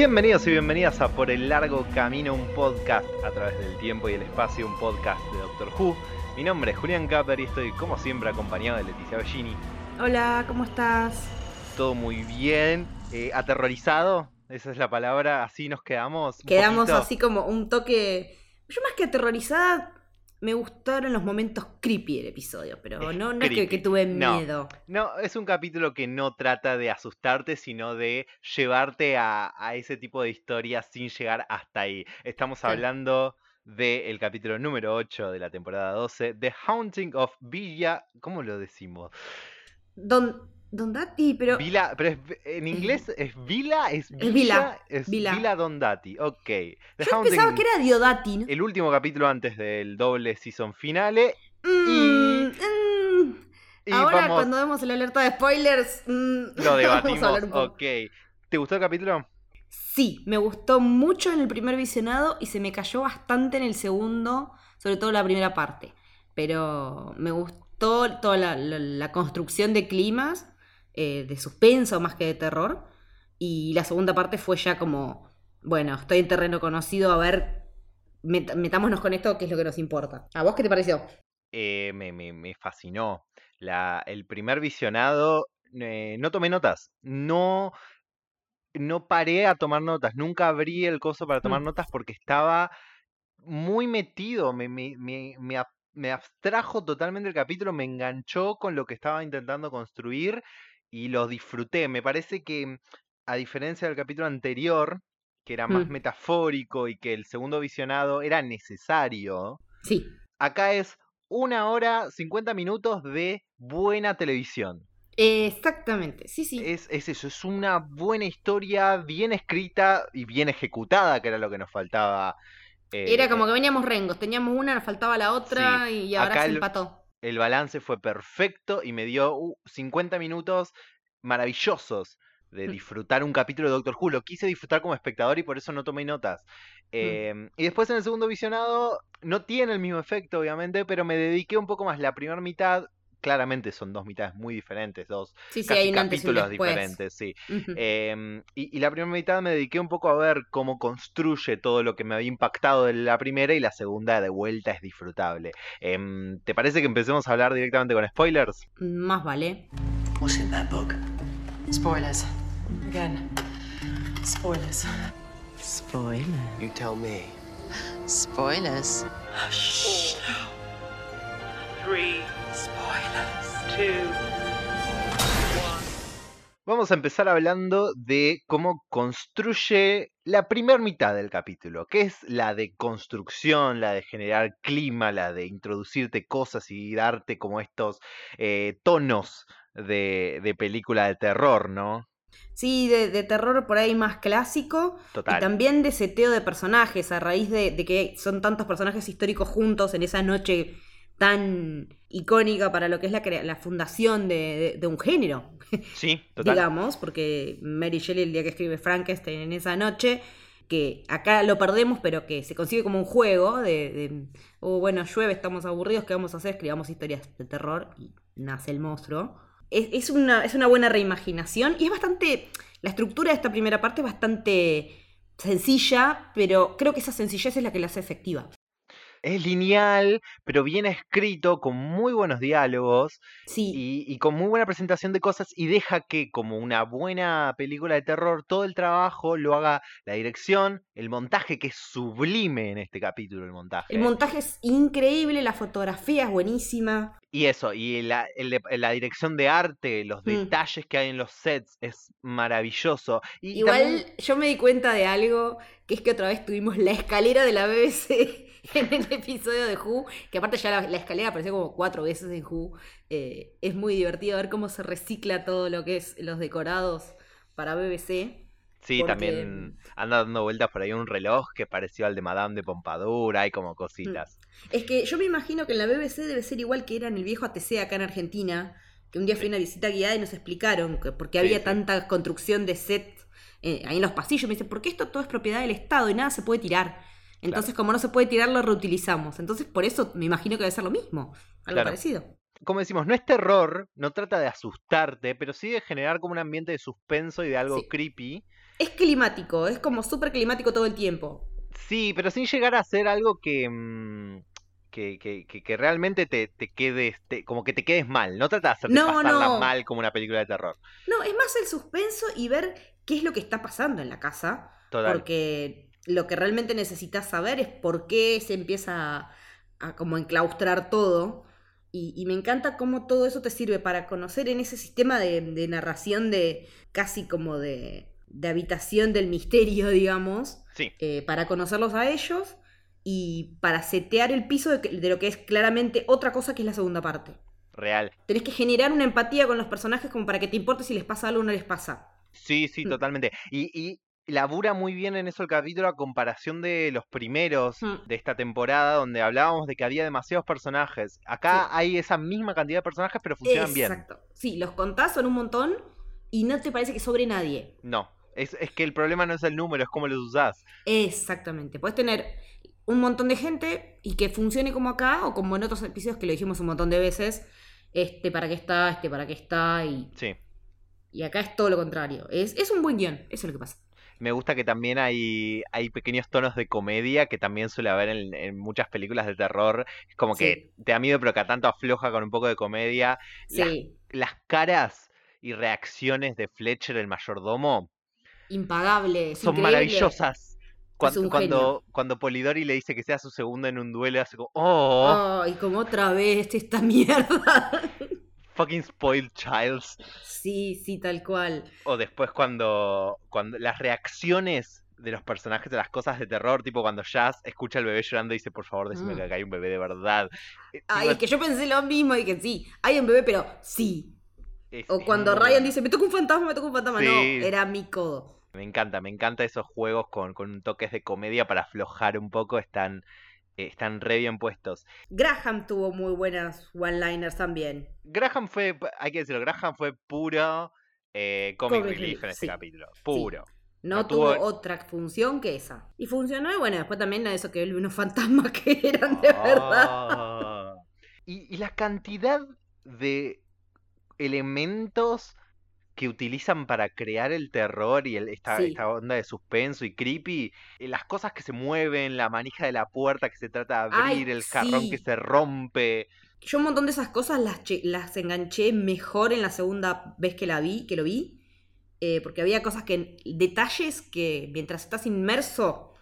Bienvenidos y bienvenidas a Por el Largo Camino, un podcast a través del tiempo y el espacio, un podcast de Doctor Who. Mi nombre es Julián Capper y estoy como siempre acompañado de Leticia Bellini. Hola, ¿cómo estás? Todo muy bien, eh, aterrorizado, esa es la palabra, así nos quedamos. Quedamos poquito. así como un toque. Yo más que aterrorizada, me gustaron los momentos creepy del episodio, pero no, no es que, tuve miedo. No, es un capítulo que no trata de asustarte, sino de llevarte a, a ese tipo de historias sin llegar hasta ahí. Estamos hablando del capítulo número 8 de la temporada 12, The Haunting of Villa. ¿Cómo lo decimos? Don, Don Dati, pero. Vila, pero es- en inglés es Vila, es Villa, Vila, es Vila. Vila Dondati. Ok. Yo pensaba que era Diodati, ¿no? el último capítulo antes del doble season finale. Mm, mm. Y Ahora, vamos, cuando vemos el alerta de spoilers, mm, lo debatimos. a hablar un poco. ok. ¿Te gustó el capítulo? Sí, me gustó mucho en el primer visionado y se me cayó bastante en el segundo, sobre todo la primera parte. Pero me gustó toda la, la- la construcción de climas, eh, de suspenso más que de terror. Y la segunda parte fue ya como, bueno, estoy en terreno conocido, a ver, met- metámonos con esto, que es lo que nos importa. ¿A vos qué te pareció? eh, me, me- me fascinó. La, el primer visionado, eh, no tomé notas. No, no paré a tomar notas. Nunca abrí el coso para tomar Mm. notas porque estaba muy metido. Me, me, me, me me abstrajo totalmente el capítulo, me enganchó con lo que estaba intentando construir y lo disfruté. Me parece que, a diferencia del capítulo anterior, que era más Mm. metafórico y que el segundo visionado era necesario, Sí, acá es una hora, 50 minutos de buena televisión. exactamente, sí, sí. Es, es eso, es una buena historia, bien escrita y bien ejecutada, que era lo que nos faltaba. eh, Era como que veníamos rengos, teníamos una, nos faltaba la otra Sí, y ahora acá se empató. El balance fue perfecto y me dio uh, 50 minutos maravillosos de Mm. disfrutar un capítulo de Doctor Who. Lo quise disfrutar como espectador y por eso no tomé notas. Em, y después en el segundo visionado no tiene el mismo efecto, obviamente, pero me dediqué un poco más. La primera mitad, claramente son dos mitades muy diferentes, dos Sí, casi capítulos diferentes, sí. Em, y, y la primera mitad me dediqué un poco a ver cómo construye todo lo que me había impactado de la primera y la segunda de vuelta es disfrutable. Em, ¿Te parece que empecemos a hablar directamente con spoilers? Más vale. What's in that book? Spoilers. Again. Spoilers. Spoiler. You tell me. Spoilers. Three. Spoilers. Vamos a empezar hablando de cómo construye la primera mitad del capítulo, que es la de construcción, la de generar clima, la de introducirte cosas y darte como estos eh, tonos de, de película de terror, ¿no? Sí, de, de terror por ahí más clásico. Total. Y también de seteo de personajes, a raíz de, de que son tantos personajes históricos juntos en esa noche tan icónica para lo que es la, fundación de, de- de un género, Sí, total. digamos, porque Mary Shelley el día que escribe Frankenstein en esa noche, que acá lo perdemos, pero que se consigue como un juego de, de, oh, bueno, llueve, estamos aburridos, ¿qué vamos a hacer? Escribamos historias de terror y nace el monstruo. Es, es una, es una buena reimaginación y es bastante, la estructura de esta primera parte es bastante sencilla, pero creo que esa sencillez es la que la hace efectiva. Es lineal, pero bien escrito, con muy buenos diálogos Sí, y, y con muy buena presentación de cosas y deja que, como una buena película de terror, todo el trabajo lo haga la dirección, el montaje, que es sublime en este capítulo, el montaje. el montaje es increíble, la fotografía es buenísima. Y eso, y la, el la dirección de arte, los Mm. detalles que hay en los sets, es maravilloso. Y Igual también- yo me di cuenta de algo, que es que otra vez tuvimos la escalera de la BBC en el episodio de Who, que aparte ya la, la escalera apareció como cuatro veces en Who. Eh, es muy divertido ver cómo se recicla todo lo que es los decorados para BBC. sí, porque- también anda dando vueltas por ahí un reloj que pareció al de Madame de Pompadour, hay como cositas. Es que yo me imagino que en la BBC debe ser igual que era en el viejo ATC acá en Argentina, que un día fui a una visita guiada y nos explicaron que por qué había sí. tanta construcción de set eh, ahí en los pasillos. Me dice, porque esto todo es propiedad del Estado y nada se puede tirar. Entonces, como no se puede tirar, lo reutilizamos. Entonces, por eso me imagino que debe ser lo mismo. Algo Claro. parecido. como decimos, no es terror, no trata de asustarte, pero sí de generar como un ambiente de suspenso y de algo Sí. creepy. Es climático, es como súper climático todo el tiempo. Sí, pero sin llegar a ser algo que. mm, Que, que, que- que realmente te, te quedes, te- como que te quedes mal. No trata de hacerte No, pasarla no. mal como una película de terror. No, es más el suspenso y ver qué es lo que está pasando en la casa. Total. Porque lo que realmente necesitas saber es por qué se empieza a, a como enclaustrar todo. Y, y me encanta cómo todo eso te sirve para conocer en ese sistema de, de narración de casi como de, de habitación del misterio, digamos, Sí, eh, para conocerlos a ellos y para setear el piso de, lo que es claramente otra cosa que es la segunda parte. real. Tenés que generar una empatía con los personajes como para que te importe si les pasa algo o no les pasa. Sí, sí, Mm. totalmente. Y, y labura muy bien en eso el capítulo a comparación de los primeros Mm. de esta temporada, donde hablábamos de que había demasiados personajes. Acá Sí. hay esa misma cantidad de personajes, pero funcionan bien. Exacto. Sí, los contás son un montón y no te parece que sobre nadie. No, es, es que el problema no es el número, es cómo los usás. Exactamente. Puedes tener un montón de gente y que funcione como acá o como en otros episodios que lo dijimos un montón de veces. Este para qué está, este para qué está y, Sí. y acá es todo lo contrario. Es, es un buen guion, eso es lo que pasa. Me gusta que también hay, hay pequeños tonos de comedia que también suele haber en, en muchas películas de terror. Es como que te da miedo, pero que a tanto afloja con un poco de comedia. Las, Sí, las caras y reacciones de Fletcher, el mayordomo, impagable. son increíble. maravillosas. Cuando, cuando, Polidori le dice que sea su segundo en un duelo, hace como, oh, Ay, como otra vez esta mierda. fucking spoiled childs. sí, sí, tal cual. O después cuando, cuando las reacciones de los personajes de las cosas de terror, tipo cuando Jazz escucha al bebé llorando y dice, por favor, decime Mm. que acá hay un bebé de verdad. Eh, Ay, tipo, es que yo pensé lo mismo y que sí, hay un bebé, pero sí. es- O cuando Ryan bueno. dice, me toca un fantasma, me toca un fantasma. Sí. No, era mi codo. Me encanta, me encanta esos juegos con, con toques de comedia para aflojar un poco, están, están re bien puestos. Graham tuvo muy buenas one-liners también. Graham fue, hay que decirlo, Graham fue puro eh, comic, Comic relief en este sí. capítulo. Puro. No, No tuvo tuvo- otra función que esa. Y funcionó, y bueno, después también eso que unos fantasmas que eran de verdad. Ah. Y, y la cantidad de elementos que utilizan para crear el terror y el- esta, Sí. esta onda de suspenso y creepy, eh, las cosas que se mueven, la manija de la puerta que se trata de Ay, abrir, el jarrón que se rompe. Yo un montón de esas cosas las, las enganché mejor en la segunda vez que la vi, que lo vi. eh, porque había cosas que. detalles que mientras estás inmerso.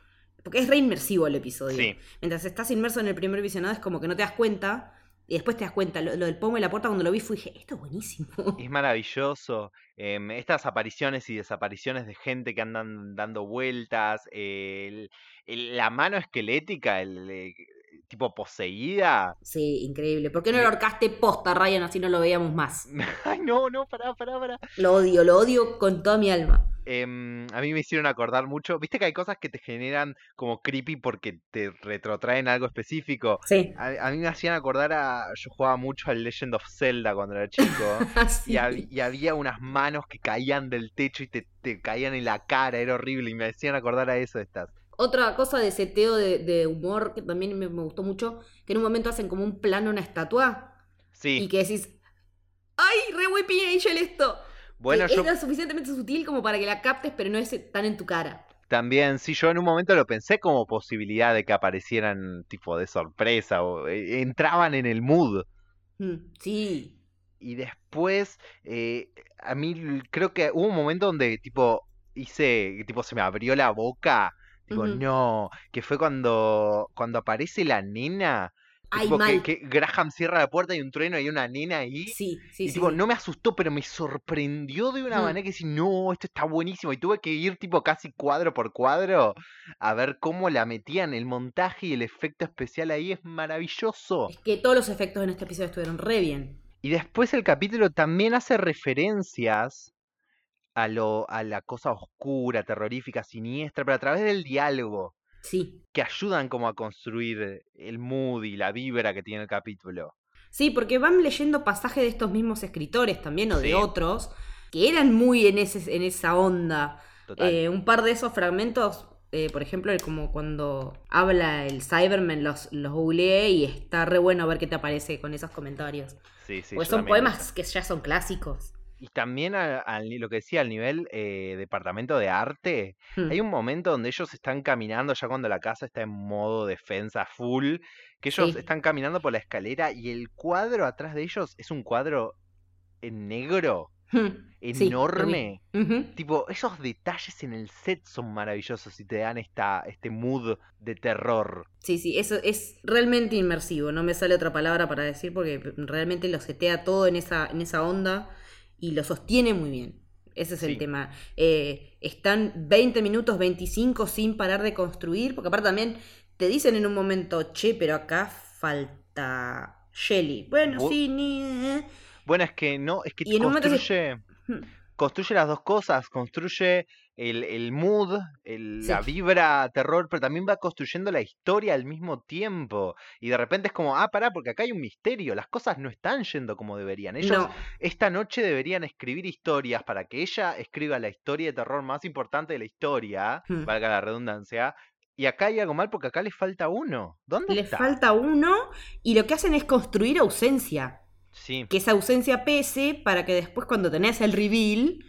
Porque es re inmersivo el episodio. Sí. Mientras estás inmerso en el primer visionado es como que no te das cuenta. Y después te das cuenta. Lo, lo del pomo y la puerta cuando lo vi fue dije, esto es buenísimo. Es maravilloso. em, estas apariciones y desapariciones de gente que andan dando vueltas. el- el- la mano esquelética, el, tipo poseída. Sí, increíble. ¿Por qué no lo ahorcaste posta, Ryan? Así no lo veíamos más. Ay, no, no, pará, pará, pará. Lo odio, lo odio con toda mi alma. Em, a mí me hicieron acordar mucho. Viste que hay cosas que te generan como creepy porque te retrotraen algo específico. Sí. A, a mí me hacían acordar a. Yo jugaba mucho al Legend of Zelda cuando era chico. Y, hab- y había unas manos que caían del techo y te, te caían en la cara, era horrible. Y me hacían acordar a eso estas. Otra cosa de seteo de, de humor que también me, me gustó mucho, que en un momento hacen como un plano, una estatua, Sí, y que decís, ¡ay, re Angel esto! Bueno, yo es lo suficientemente sutil como para que la captes, pero no es tan en tu cara. también, sí, yo en un momento lo pensé como posibilidad de que aparecieran tipo de sorpresa o eh, entraban en el mood. Mm, sí. Y después, eh, a mí creo que hubo un momento donde tipo hice, tipo se me abrió la boca. Digo, no, que fue cuando, cuando aparece la nena. Ay, tipo mal. que Graham cierra la puerta y un trueno y hay una nena ahí. Sí, sí, y sí. tipo, sí. no me asustó, pero me sorprendió de una Mm. manera que decir, no, esto está buenísimo. Y tuve que ir tipo casi cuadro por cuadro a ver cómo la metían. El montaje y el efecto especial ahí es maravilloso. Es que todos los efectos en este episodio estuvieron re bien. Y después el capítulo también hace referencias a, lo, a la cosa oscura, terrorífica, siniestra, pero a través del diálogo, Sí. que ayudan como a construir el mood y la vibra que tiene el capítulo. Sí, porque van leyendo pasajes de estos mismos escritores también, o Sí. de otros, que eran muy en, ese, en esa onda. Eh, un par de esos fragmentos eh, por ejemplo, como cuando habla el Cyberman, los, los googleé y está re bueno ver qué te aparece con esos comentarios. Sí, sí. Yo son poemas que ya son clásicos. Y también a- lo que decía, al nivel eh, departamento de arte, Hmm. hay un momento donde ellos están caminando, ya cuando la casa está en modo defensa full, que ellos Sí. están caminando por la escalera y el cuadro atrás de ellos es un cuadro en negro, Hmm. Sí, enorme. Tipo, esos detalles en el set son maravillosos y te dan esta, este mood de terror. Sí, sí, eso es realmente inmersivo. No me sale otra palabra para decir porque realmente lo setea todo en esa, en esa onda y lo sostiene muy bien. Ese es el tema. Eh, están 20 minutos, 25 sin parar de construir, porque aparte también te dicen en un momento, che, pero acá falta Shelly. Bueno, Bu- sí, ni... eh". Bueno, es que no, es que se- construye, construye las dos cosas, construye el, el mood, el- la vibra terror, pero también va construyendo la historia al mismo tiempo. Y de repente es como, ah, pará, porque acá hay un misterio, las cosas no están yendo como deberían. Ellos No, esta noche deberían escribir historias para que ella escriba la historia de terror más importante de la historia, Hmm. valga la redundancia. Y acá hay algo mal porque acá le falta uno. ¿Dónde le está? falta uno y lo que hacen es construir ausencia. Sí, que esa ausencia pese para que después cuando tenés el reveal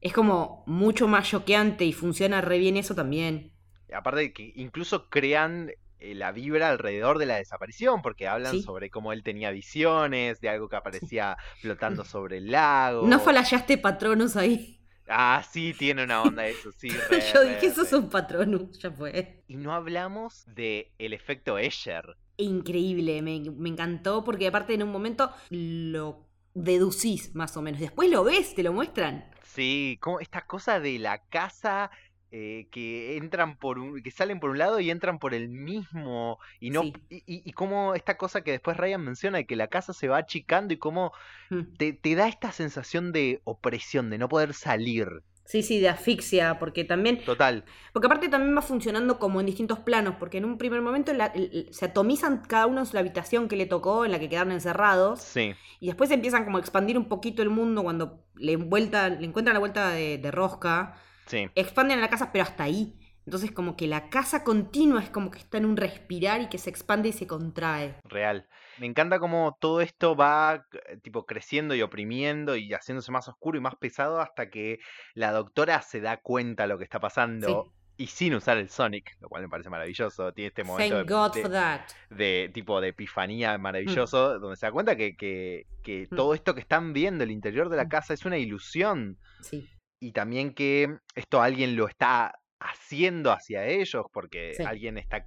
es como mucho más choqueante y funciona re bien eso también. aparte de que incluso crean eh, la vibra alrededor de la desaparición, porque hablan Sí. sobre cómo él tenía visiones, de algo que aparecía flotando sobre el lago. No falallaste Patronus ahí. Ah, sí, tiene una onda eso, sí. re, Yo re, dije, eso es un Patronus, ya fue. Y no hablamos de el efecto Escher. Increíble, me, me encantó porque aparte en un momento lo deducís más o menos. Después lo ves, te lo muestran. Sí, como esta cosa de la casa eh, que entran por un, que salen por un lado y entran por el mismo y no Sí. y, y, y como esta cosa que después Ryan menciona de que la casa se va achicando y cómo Mm. te, te da esta sensación de opresión, de no poder salir. Sí, sí, de asfixia, porque también Total. Porque aparte también va funcionando como en distintos planos, porque en un primer momento la- el- el- se atomizan cada uno en la habitación que le tocó, en la que quedaron encerrados, Sí. y después empiezan como a expandir un poquito el mundo cuando le, vuelta, le encuentran la vuelta de, de rosca, Sí. expanden la casa, pero hasta ahí. Entonces como que la casa continua es como que está en un respirar y que se expande y se contrae. Real. Me encanta cómo todo esto va eh, tipo creciendo y oprimiendo y haciéndose más oscuro y más pesado hasta que la doctora se da cuenta de lo que está pasando y sin usar el Sonic, lo cual me parece maravilloso. Tiene este momento Thank de, God de- for that. de tipo de epifanía maravilloso, donde se da cuenta que, que, que Mm. todo esto que están viendo, el interior de la Mm. casa, es una ilusión. Sí. Y también que esto alguien lo está haciendo hacia ellos, porque Sí. alguien está...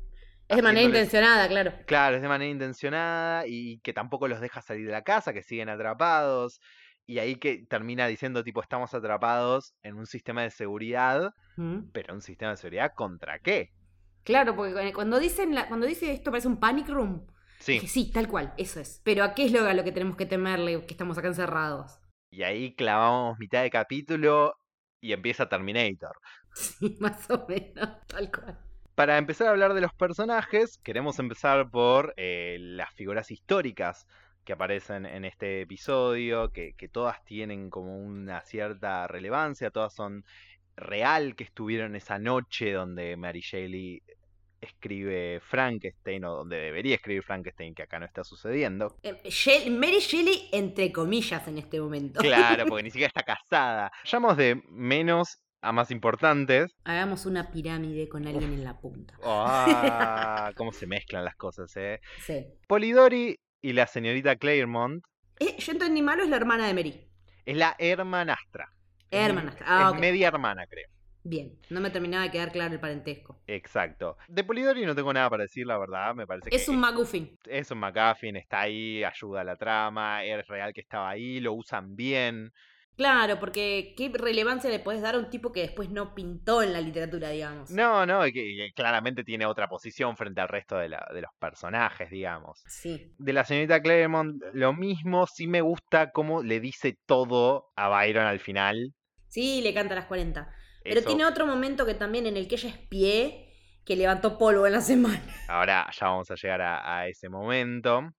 Es de manera intencionada, claro. Claro, es de manera intencionada y que tampoco los deja salir de la casa, que siguen atrapados. Y ahí que termina diciendo, tipo, estamos atrapados en un sistema de seguridad, Mm. pero un sistema de seguridad contra qué? Claro, porque cuando dicen la- cuando dice esto parece un panic room, Sí, Dije, sí, tal cual, eso es. Pero ¿a qué es lo, a lo que tenemos que temerle que estamos acá encerrados? y ahí clavamos mitad de capítulo y empieza Terminator. Sí, más o menos, tal cual. Para empezar a hablar de los personajes, queremos empezar por eh, las figuras históricas que aparecen en este episodio, que, que todas tienen como una cierta relevancia, todas son real que estuvieron esa noche donde Mary Shelley escribe Frankenstein, o donde debería escribir Frankenstein, que acá no está sucediendo. Eh, Mary Shelley, entre comillas, en este momento. Claro, porque ni siquiera está casada. Vayamos de menos a más importantes. Hagamos una pirámide con alguien en la punta. Ah, cómo se mezclan las cosas, eh. Sí. Polidori y la señorita Claremont Eh, yo entendí malo, es la hermana de Mary. es la hermanastra. Hermanastra, ah, es media hermana, creo. Bien, no me terminaba de quedar claro el parentesco. Exacto. De Polidori no tengo nada para decir, la verdad. Me parece Es un MacGuffin. es un McGuffin, está ahí, ayuda a la trama, es real que estaba ahí, lo usan bien. Claro, porque ¿qué relevancia le podés dar a un tipo que después no pintó en la literatura, digamos? No, no, y que, que claramente tiene otra posición frente al resto de, la- de los personajes, digamos. Sí. De la señorita Claremont, lo mismo, sí me gusta cómo le dice todo a Byron al final. Sí, le canta a las 40. Pero tiene otro momento que también en el que ella es pie, que levantó polvo en la semana. Ahora ya vamos a llegar a, a ese momento.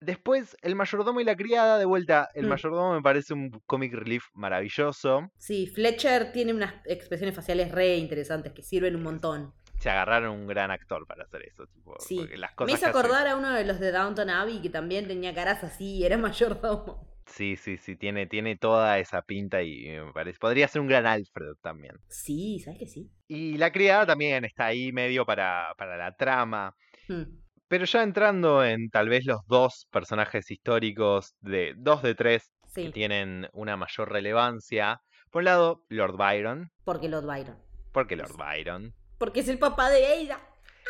Después, El mayordomo y la criada, de vuelta, El Mm. mayordomo me parece un comic relief maravilloso. Sí, Fletcher tiene unas expresiones faciales re interesantes que sirven un montón. Se agarraron un gran actor para hacer eso. Tipo, Sí. Me hizo acordar a uno de los de Downton Abbey que también tenía caras así, era mayordomo. Sí, sí, sí, tiene, tiene toda esa pinta y me parece. Podría ser un gran Alfred también. Sí, ¿sabes que sí? Y la criada también está ahí medio para, para la trama. Hmm. Pero ya entrando en tal vez los dos personajes históricos, de dos de tres, que tienen una mayor relevancia. Por un lado, Lord Byron. porque Lord Byron. ¿Por qué Lord Byron? Porque es el papá de Ada.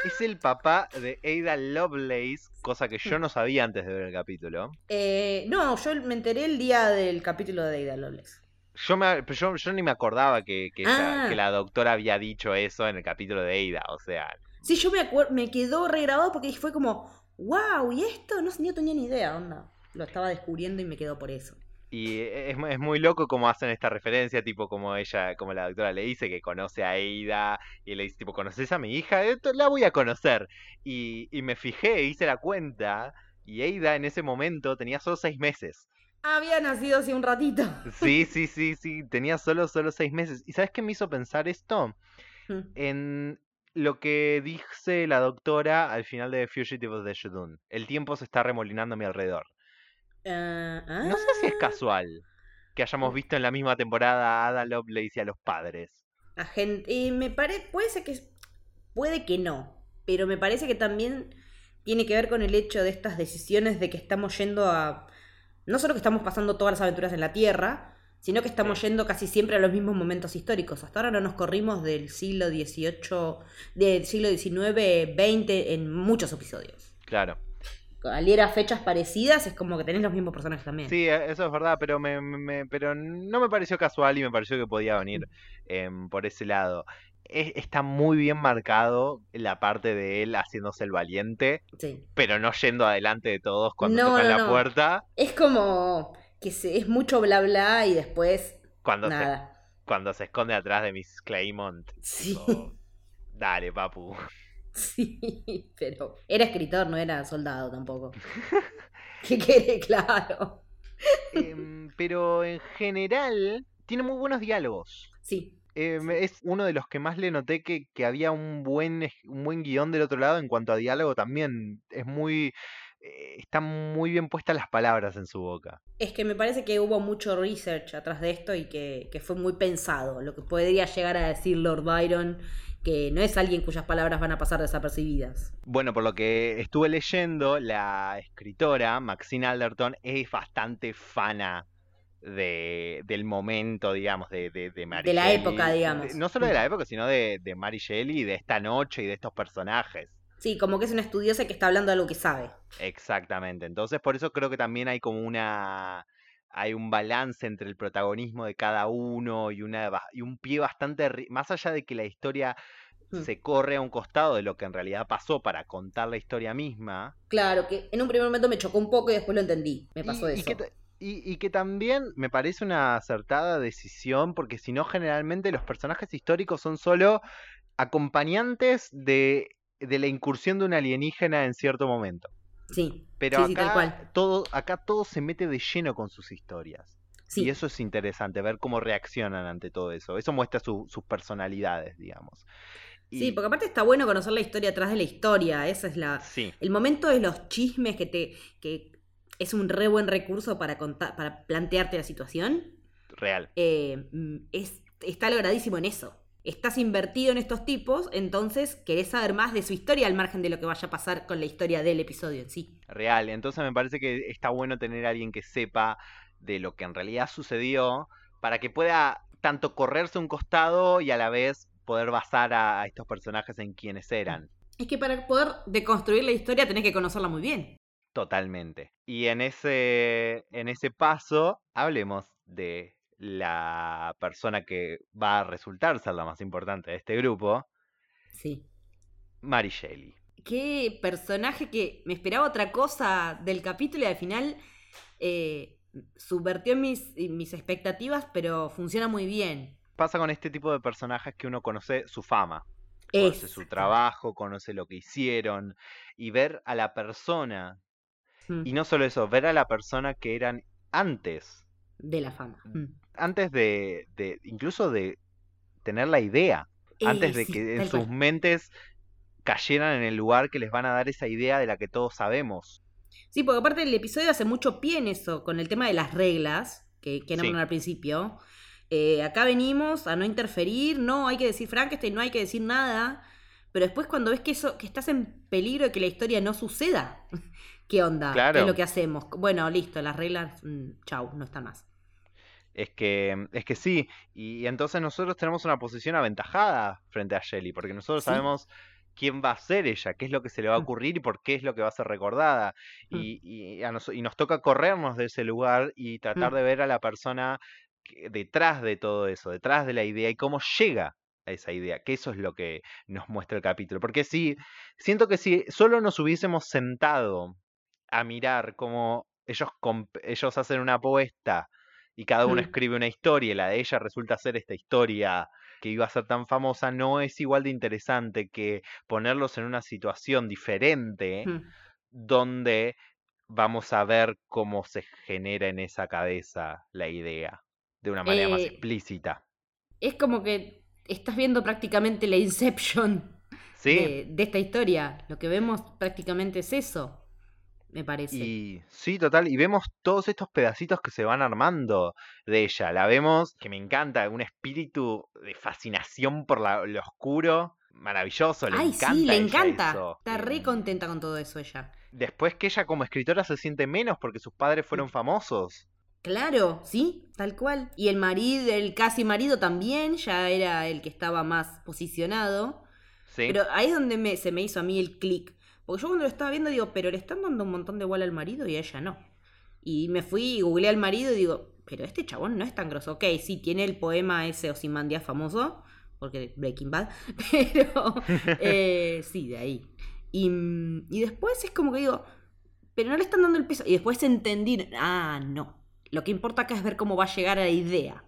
Es el papá de Ada Lovelace, cosa que yo no sabía antes de ver el capítulo. Eh, no, yo me enteré el día del capítulo de Ada Lovelace. Yo, me, yo, yo ni me acordaba que, que, Ah. que la doctora había dicho eso en el capítulo de Ada. O sea, Sí, yo me acuerdo, me quedó regrabado porque fue como, wow, ¿y esto? No, no tenía ni idea, onda. Lo estaba descubriendo y me quedó por eso. y es, mu- es muy loco cómo hacen esta referencia, tipo como ella, como la doctora le dice que conoce a Ada, y le dice, tipo, ¿conoces a mi hija? Esto la voy a conocer. Y, y me fijé, hice la cuenta, y Ada en ese momento tenía solo seis meses. Había nacido hace un ratito. Sí, sí, sí, sí, tenía solo, solo seis meses. ¿Y sabes qué me hizo pensar esto? Hmm. En lo que dice la doctora al final de Fugitive of the Shudun. El tiempo se está remolinando a mi alrededor. Ah, No sé si es ah, casual que hayamos visto en la misma temporada a Ada Lovelace y a los padres. a gente- y me parece, puede ser que, puede que no, pero me parece que también tiene que ver con el hecho de estas decisiones de que estamos yendo a, no solo que estamos pasando todas las aventuras en la Tierra, sino que estamos yendo casi siempre a los mismos momentos históricos. Hasta ahora no nos corrimos del siglo XVIII, del siglo XIX, XX en muchos episodios. Claro. Al ir a fechas parecidas es como que tenés los mismos personajes también. Sí, e- eso es verdad, pero me, pero no me pareció casual y me pareció que podía venir em, por ese lado. Es- está muy bien marcado la parte de él haciéndose el valiente, Sí. pero no yendo adelante de todos cuando No, tocan no, la puerta. Es como que se, es mucho bla bla y después Cuando se, nada. cuando se esconde atrás de Miss Claymont. Sí, tipo, Dale, papu. sí, pero era escritor, no era soldado tampoco. Que quede claro. Em, pero en general tiene muy buenos diálogos. Sí, Em, es uno de los que más le noté que, que había un buen, un buen guion del otro lado en cuanto a diálogo también. Es muy... eh, están muy bien puestas las palabras en su boca. es que me parece que hubo mucho research atrás de esto y que, que fue muy pensado. Lo que podría llegar a decir Lord Byron, que no es alguien cuyas palabras van a pasar desapercibidas. Bueno, por lo que estuve leyendo, la escritora Maxine Alderton es bastante fana de, del momento, digamos, de, de, de Mary De la Shelley. época, De- digamos. no solo de la época, sino de, de Mary Shelley y de esta noche y de estos personajes. Sí, como que es una estudiosa que está hablando de algo que sabe. Exactamente. Entonces, por eso creo que también hay como una. Hay un balance entre el protagonismo de cada uno y, una, y un pie bastante. Más allá de que la historia Mm. se corre a un costado de lo que en realidad pasó para contar la historia misma. Claro, que en un primer momento me chocó un poco y después lo entendí. Me pasó y, y eso. que, ta- y- y que también me parece una acertada decisión, porque si no, generalmente los personajes históricos son solo acompañantes de, de la incursión de un alienígena en cierto momento. Sí, Pero sí, sí, tal acá, cual. todo, acá todo se mete de lleno con sus historias. Sí. Y eso es interesante, ver cómo reaccionan ante todo eso. Eso muestra su- sus personalidades, digamos. Sí, porque aparte está bueno conocer la historia atrás de la historia. Esa es la. Sí, El momento de los chismes que te. que es un re buen recurso para contar, para plantearte la situación. real. eh, mm, es, está logradísimo en eso. Estás invertido en estos tipos, entonces querés saber más de su historia al margen de lo que vaya a pasar con la historia del episodio en sí. Real. Entonces me parece que está bueno tener a alguien que sepa de lo que en realidad sucedió para que pueda tanto correrse un costado y a la vez poder basar a, estos personajes en quienes eran. Es que para poder deconstruir la historia tenés que conocerla muy bien. Totalmente. Y en ese, en ese paso, hablemos de la persona que va a resultar ser la más importante de este grupo, Sí. Mary Shelley. Qué personaje que me esperaba otra cosa del capítulo y al final eh, subvertió mis, mis expectativas, pero funciona muy bien. Pasa con este tipo de personajes que uno conoce su fama, conoce su trabajo, conoce lo que hicieron, y ver a la persona Mm, Y no solo eso, ver a la persona que eran antes, De la fama. Mm. Antes de, de incluso de tener la idea, antes Eh, de sí, que en sus cual. mentes cayeran en el lugar que les van a dar esa idea de la que todos sabemos. Sí, porque aparte el episodio hace mucho pie en eso, con el tema de las reglas, que, que Sí. nombran al principio. Eh, acá venimos a no interferir, no hay que decir Frankenstein, no hay que decir nada. Pero después cuando ves que eso, que estás en peligro de que la historia no suceda, ¿qué onda? ¿Qué Claro. es lo que hacemos? Bueno, listo, las reglas, mm, chau, no están más. Es que, es que sí, y entonces nosotros tenemos una posición aventajada frente a Shelly, porque nosotros Sí. sabemos quién va a ser ella, qué es lo que se le va a Mm. ocurrir y por qué es lo que va a ser recordada. Mm. Y, y a nos- y nos toca corrernos de ese lugar y tratar Mm. de ver a la persona que- detrás de todo eso, detrás de la idea y cómo llega a esa idea, que eso es lo que nos muestra el capítulo. Porque si, siento que si solo nos hubiésemos sentado a mirar cómo ellos, ellos hacen una apuesta y cada uno Mm. escribe una historia y la de ella resulta ser esta historia que iba a ser tan famosa, no es igual de interesante que ponerlos en una situación diferente Mm. donde vamos a ver cómo se genera en esa cabeza la idea de una manera más Eh, explícita. Es como que estás viendo prácticamente la Inception ¿Sí? de, de esta historia. Lo que vemos prácticamente es eso, me parece. Y sí, total, y vemos todos estos pedacitos que se van armando de ella. La vemos, que me encanta, un espíritu de fascinación por la- lo oscuro, maravilloso, le Ay, encanta. sí, le encanta. eso. Está re contenta con todo eso ella. Después que ella como escritora se siente menos porque sus padres fueron famosos. Claro, sí, tal cual. Y el marido, el casi marido también, ya era el que estaba más posicionado. ¿sí? Pero ahí es donde me, se me hizo a mí el clic. Porque yo cuando lo estaba viendo digo, pero le están dando un montón de bola al marido y a ella no. Y me fui y googleé al marido y digo, pero este chabón no es tan grosso. Ok, sí, tiene el poema ese Ozymandias famoso, porque Breaking Bad, pero eh, sí, de ahí. Y, mm, y después es como que digo, pero no le están dando el peso. Y después entendí, ah, no. Lo que importa acá es ver cómo va a llegar a la idea.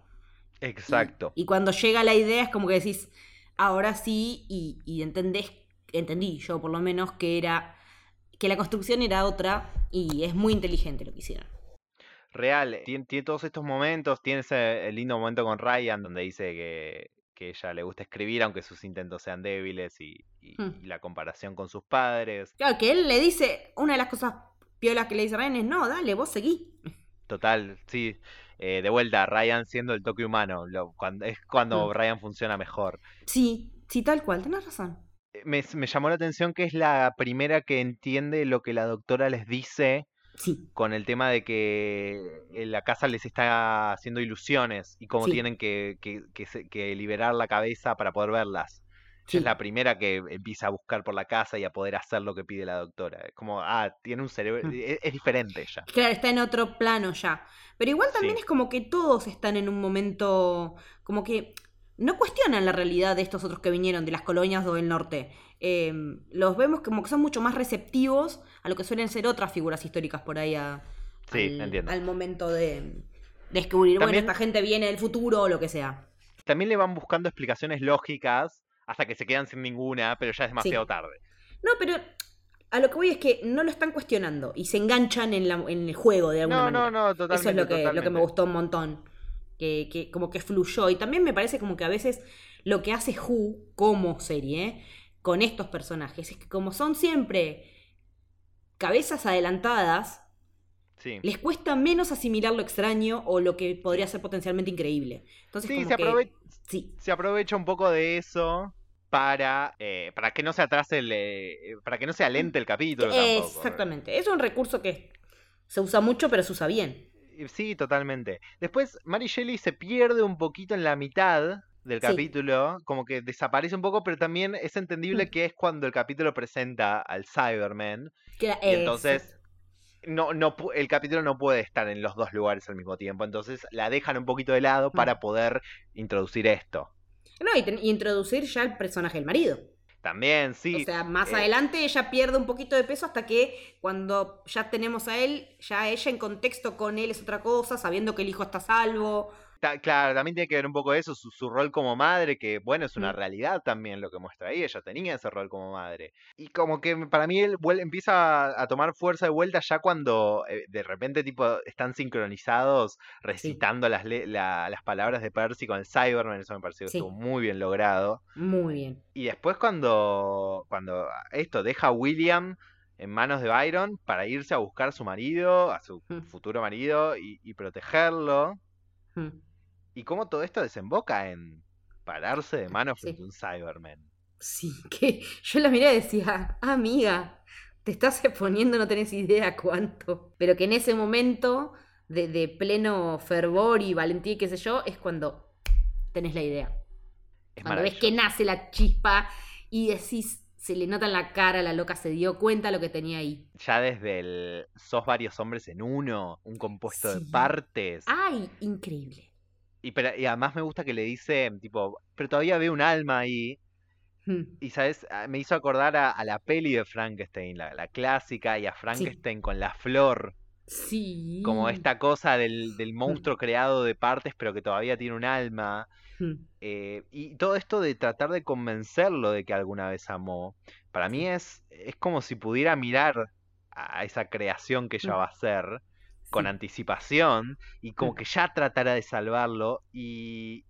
Y- Exacto. Y, cuando llega la idea es como que decís, ahora sí, y, y entendés, entendí yo por lo menos que era, que la construcción era otra y es muy inteligente lo que hicieron. Real, tiene, tiene todos estos momentos, tiene ese el lindo momento con Ryan donde dice que, que ella le gusta escribir aunque sus intentos sean débiles y, y- Hmm. y la comparación con sus padres. Claro, que él le dice, una de las cosas piolas que le dice Ryan es, no, dale, vos seguí. Total, sí. Eh, de vuelta, Ryan siendo el toque humano, lo- cuando, es cuando Mm. Ryan funciona mejor. Sí, sí, tal cual, tenés razón. Eh, Me, me llamó la atención que es la primera que entiende lo que la doctora les dice Sí, con el tema de que en la casa les está haciendo ilusiones y cómo Sí. tienen que, que- que se- que liberar la cabeza para poder verlas. Sí. Es la primera que empieza a buscar por la casa y a poder hacer lo que pide la doctora. Es como, ah, tiene un cerebro, Mm. es, es diferente ella. Claro, está en otro plano ya. Pero igual también es como que todos están en un momento, como que no cuestionan la realidad de estos otros que vinieron de las colonias o del norte. Eh, los vemos como que son mucho más receptivos a lo que suelen ser otras figuras históricas por ahí a- Sí, al, momento de descubrir, También- bueno, esta gente viene del futuro o lo que sea. También le van buscando explicaciones lógicas hasta que se quedan sin ninguna, pero ya es demasiado tarde. No, pero a lo que voy es que no lo están cuestionando y se enganchan en, la- en el juego de alguna No, manera. no, no, totalmente. Eso es lo que, lo que me gustó un montón. Que, que como que fluyó. Y también me parece como que a veces lo que hace Who como serie con estos personajes es que como son siempre cabezas adelantadas, Sí. les cuesta menos asimilar lo extraño o lo que podría ser potencialmente increíble. Entonces, Sí, como se que- Sí, se aprovecha un poco de eso para, eh, para que no se atrase el, eh, para que no se alente el capítulo tampoco. exactamente. Es un recurso que se usa mucho, pero se usa bien. Sí, totalmente. Después, Mary Shelley se pierde un poquito en la mitad del Sí. capítulo, como que desaparece un poco, pero también es entendible Mm. que es cuando el capítulo presenta al Cyberman, Que y entonces no, no, el capítulo no puede estar en los dos lugares al mismo tiempo, entonces la dejan un poquito de lado Mm. para poder introducir esto. No, y introducir ya el personaje del marido. También, sí. O sea, más eh, adelante ella pierde un poquito de peso hasta que cuando ya tenemos a él, ya ella en contexto con él es otra cosa, sabiendo que el hijo está a salvo. ta- claro, también tiene que ver un poco eso, su, su rol como madre, que bueno, es una Mm. realidad también lo que muestra ahí, ella tenía ese rol como madre. Y como que para mí él empieza a, tomar fuerza de vuelta ya cuando eh, de repente tipo están sincronizados recitando las, le- la- las palabras de Percy con el Cyberman, eso me pareció que Sí. estuvo muy bien logrado. Muy bien. Y después cuando, cuando esto deja a William en manos de Byron para irse a buscar a su marido, a su Mm. futuro marido y, y protegerlo. Mm. Y cómo todo esto desemboca en pararse de mano Sí. frente a un Cyberman. Sí, que yo la miré y decía, "Ah, amiga, te estás exponiendo, no tenés idea cuánto. Pero que en ese momento de, de pleno fervor y valentía y qué sé yo, es cuando tenés la idea. Es Cuando ves que nace la chispa y decís, se le nota en la cara, la loca se dio cuenta lo que tenía ahí. Ya desde el sos varios hombres en uno, un compuesto de partes. ¡Ay! Increíble. Y, pero- y además me gusta que le dice, tipo, pero todavía veo un alma ahí. Mm. Y sabes, Ah, me hizo acordar a, a la peli de Frankenstein, la, la clásica, y a Frankenstein con la flor. Sí. Como esta cosa del, del monstruo creado de partes, pero que todavía tiene un alma. Mm. Eh, y todo esto de tratar de convencerlo de que alguna vez amó, para mí es, es como si pudiera mirar a esa creación que ella Mm. va a hacer con Sí. anticipación y como Mm. que ya tratara de salvarlo y,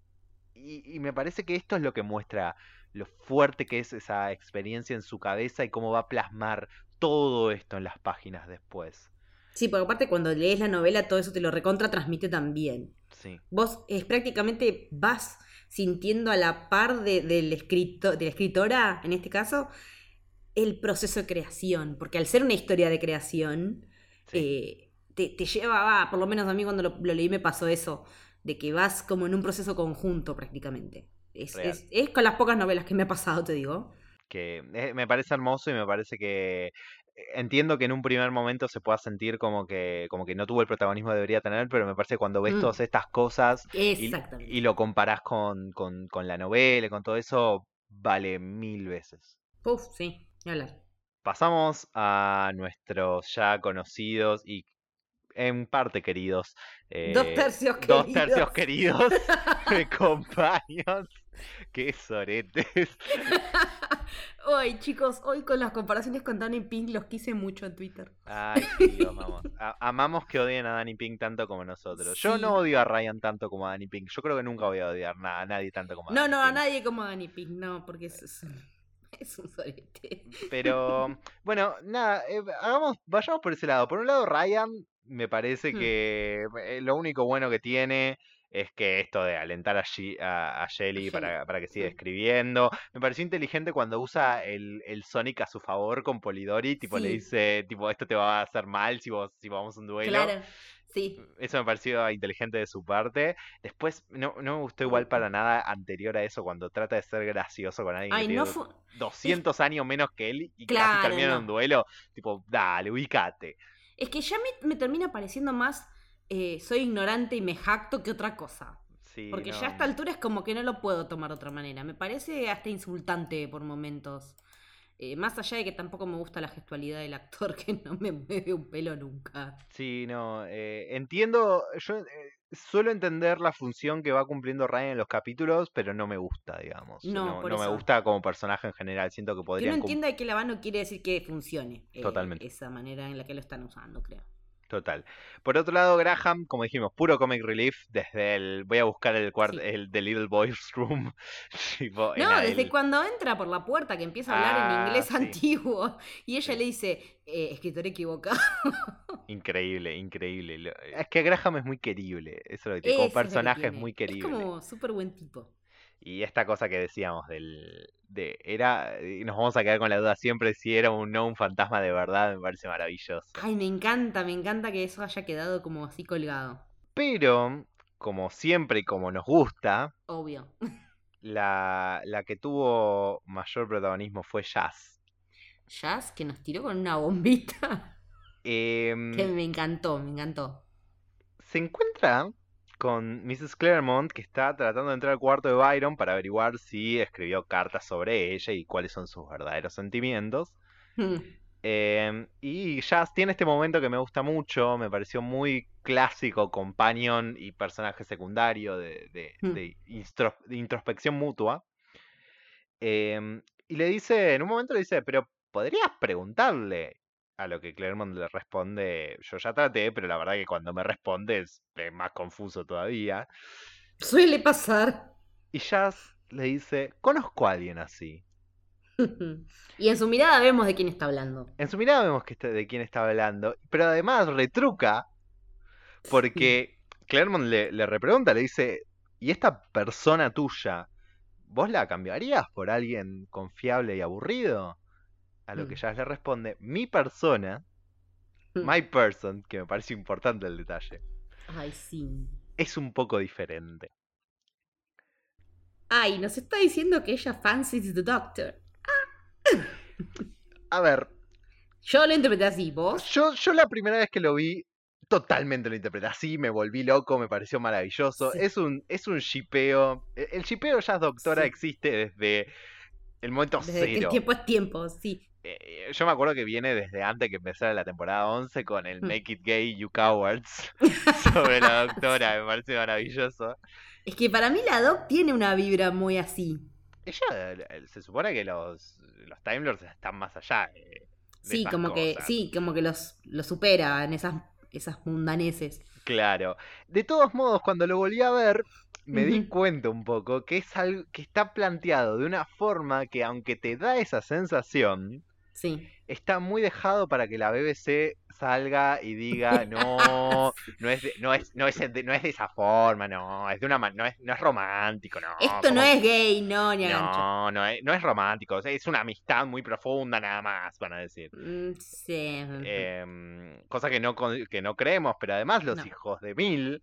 y, y me parece que esto es lo que muestra lo fuerte que es esa experiencia en su cabeza y cómo va a plasmar todo esto en las páginas después. Sí, porque aparte cuando lees la novela todo eso te lo recontra transmite también. Sí, Vos es prácticamente vas sintiendo a la par de, del escrito, de la escritora, en este caso, el proceso de creación. Porque al ser una historia de creación, sí. eh, te, te lleva, va, por lo menos a mí cuando lo, lo leí me pasó eso, de que vas como en un proceso conjunto prácticamente. Es, es- es con las pocas novelas que me ha pasado, te digo. que eh, me parece hermoso y me parece que entiendo que en un primer momento se pueda sentir como que como que no tuvo el protagonismo que debería tener, pero me parece que cuando ves Mm. todas estas cosas y, lo comparás con, con, con la novela, y con todo eso, vale mil veces. Uf, sí, ni hablar. Pasamos a nuestros ya conocidos y en parte queridos. Dos eh, tercios Dos queridos. tercios queridos de compañeros. Qué soretes. Hoy, chicos, hoy con las comparaciones con Danny Pink los quise mucho en Twitter. Ay, sí, los amamos. A- amamos que odien a Danny Pink tanto como nosotros. Yo no odio a Ryan tanto como a Danny Pink. Yo creo que nunca voy a odiar a nadie tanto como a No, Danny no, a Pink. nadie como Danny Pink, no, porque es, es, un- es un sorete. Pero bueno, nada, eh, hagamos, vayamos por ese lado. Por un lado, Ryan me parece Hmm. que eh, lo único bueno que tiene es que esto de alentar a, a, a Shelly para, para que siga escribiendo. Me pareció inteligente cuando usa el, el Sonic a su favor con Polidori. Tipo, le dice, tipo, esto te va a hacer mal si vos, si vamos a un duelo. Claro, sí. Eso me pareció inteligente de su parte. Después, no, no me gustó igual para nada anterior a eso, cuando trata de ser gracioso con alguien Ay, que no tiene fue. 200 años menos que él y casi Claro, terminan en no. un duelo. Tipo, dale, ubicate. Es que ya me, me termina pareciendo más eh, soy ignorante y me jacto que otra cosa. Sí, Porque no. ya a esta altura es como que no lo puedo tomar de otra manera. Me parece hasta insultante por momentos. Eh, más allá de que tampoco me gusta la gestualidad del actor, que no me mueve un pelo nunca. Sí, no. eh, entiendo, yo eh, suelo entender la función que va cumpliendo Ryan en los capítulos, pero no me gusta, digamos. No, no, por no me gusta como personaje en general. Siento que Que podrían uno entienda que la va no quiere decir que funcione. eh, Totalmente. Esa manera en la que lo están usando, creo. Total. Por otro lado, Graham, como dijimos, puro comic relief desde el voy a buscar el cuarto, Sí. el The Little Boy's Room. tipo, No, desde el- cuando entra por la puerta que empieza a hablar Ah, en inglés sí. antiguo y ella Sí. le dice, eh, escritor equivocado. Increíble, increíble. Es que Graham es muy querible. Eso es lo que tiene. Como es que personaje es tiene. muy querible. Es como súper buen tipo. Y esta cosa que decíamos del. de era. Nos vamos a quedar con la duda siempre si era un no un fantasma de verdad, me parece maravilloso. Ay, me encanta, me encanta que eso haya quedado como así colgado. Pero, como siempre y como nos gusta, Obvio. la, la que tuvo mayor protagonismo fue Jazz. Jazz que nos tiró con una bombita. Em, Que me encantó, me encantó. se encuentra con Mrs. Claremont que está tratando de entrar al cuarto de Byron para averiguar si escribió cartas sobre ella y cuáles son sus verdaderos sentimientos. Hmm. Em, y Jazz tiene este momento que me gusta mucho, me pareció muy clásico, companion y personaje secundario de, de- Hmm. de instro- de introspección mutua. Em, y le dice, en un momento le dice, pero podrías preguntarle. A lo que Claremont le responde, yo ya traté, pero la verdad que cuando me responde es más confuso todavía. Suele pasar. Y Jazz le dice, conozco a alguien así. y en su mirada vemos de quién está hablando. En su mirada vemos que está- de quién está hablando, pero además retruca porque Claremont le, le repregunta, le dice, ¿y esta persona tuya, vos la cambiarías por alguien confiable y aburrido? A lo que Mm. Jazz le responde, mi persona, Mm. my person, que me parece importante el detalle, Ay, sí. es un poco diferente. Ay, nos está diciendo que ella fancies the doctor. A ver, Yo lo interpreté así, ¿vos? yo, yo la primera vez que lo vi, totalmente lo interpreté así, me volví loco, me pareció maravilloso. Sí. Es un es un shipeo. e- El shipeo ya doctora Sí. existe desde el momento Desde que el tiempo es tiempo, sí. Eh, yo me acuerdo que viene desde antes que empezara la temporada 11 con el Mm. Make It Gay, You Cowards sobre la doctora, me parece maravilloso. Es que para mí la Doc tiene una vibra muy así. Ella, eh, se supone que los, los Time Lords están más allá. de Sí, esas como que, sí, como que los, los supera en esas, esas mundaneces. Claro. De todos modos, cuando lo volví a ver, me di cuenta un poco que es algo que está planteado de una forma que, aunque te da esa sensación, Sí. está muy dejado para que la BBC salga y diga, no, no es de, no es, no es de, no es de esa forma, no, es de una no es, no es romántico, no. Esto no ¿cómo- es gay, no, ni. No, no es, no es romántico, es una amistad muy profunda nada más, van a decir. Mm, sí. Em, cosa que no, que no creemos, pero además los No. hijos de Mil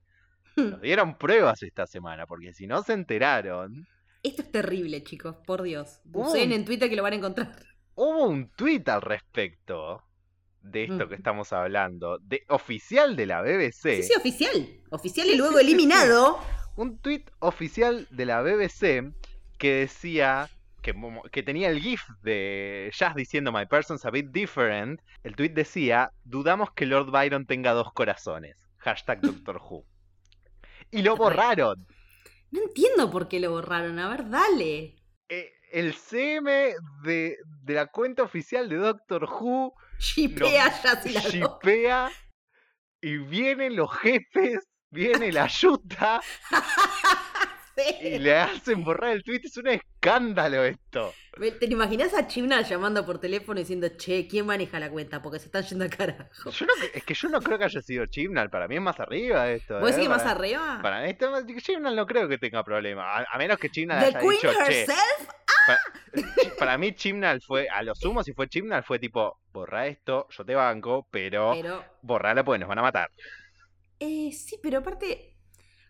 nos dieron pruebas esta semana, porque si no se enteraron, Esto es terrible, chicos, por Dios. Busquen en Twitter que lo van a encontrar. hubo un tuit al respecto de esto que Mm. estamos hablando, de oficial de la BBC, Sí, sí, oficial. Oficial Sí, y luego sí, eliminado. un tuit oficial de la BBC que decía que, que tenía el GIF de Jazz diciendo My person's a bit different. El tuit decía, dudamos que Lord Byron tenga dos corazones. Hashtag Doctor Who. Y lo borraron. No entiendo por qué lo borraron. A ver, dale. Eh, el CM de, de la cuenta oficial de Doctor Who Shipea y vienen los jefes, viene la yuta Y le hacen borrar el tweet. Es un escándalo esto. ¿Te imaginas a Chimnal llamando por teléfono diciendo, che, ¿quién maneja la cuenta? Porque se están yendo al carajo. Yo no, cre- es que yo no creo que haya sido Chibnall. Para mí es más arriba esto. ¿Vos ¿eh? decís que más Para- arriba? Para mí Chibnall no creo que tenga problema. A, a menos que Chibnall ¿The haya Queen dicho, che. herself? Chi- Para mí Chibnall fue, a lo sumo si fue Chibnall, fue tipo, borra esto, yo te banco, pero, Pero borrala porque nos van a matar. Eh, sí, pero aparte.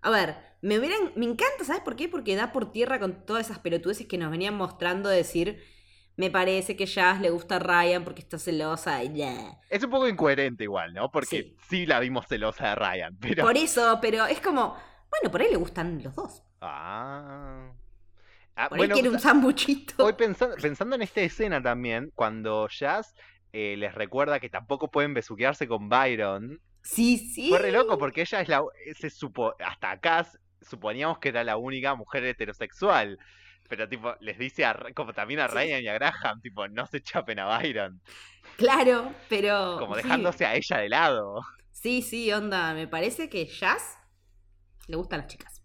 A ver, me hubieran. Me encanta, ¿sabes por qué? Porque da por tierra con todas esas pelotudeces que nos venían mostrando decir. Me parece que Jazz le gusta a Ryan porque está celosa y ya. Es un poco incoherente igual, ¿no? Porque Sí. sí, la vimos celosa de Ryan, pero... Por eso, pero es como. Bueno, por ahí le gustan los dos. Ah. Ah, Por bueno, ahí quiere un sa- sambuchito. Hoy pensando, pensando en esta escena también, cuando Jazz eh, les recuerda que tampoco pueden besuquearse con Byron, Sí, sí. fue re loco porque ella es la. Se supo, hasta acá suponíamos que era la única mujer heterosexual. Pero tipo, les dice a, como también a Sí. Ryan y a Graham, tipo, no se chapen a Byron. Claro, pero. Como sí. dejándose a ella de lado. Sí, sí, onda. Me parece que Jazz le gustan las chicas.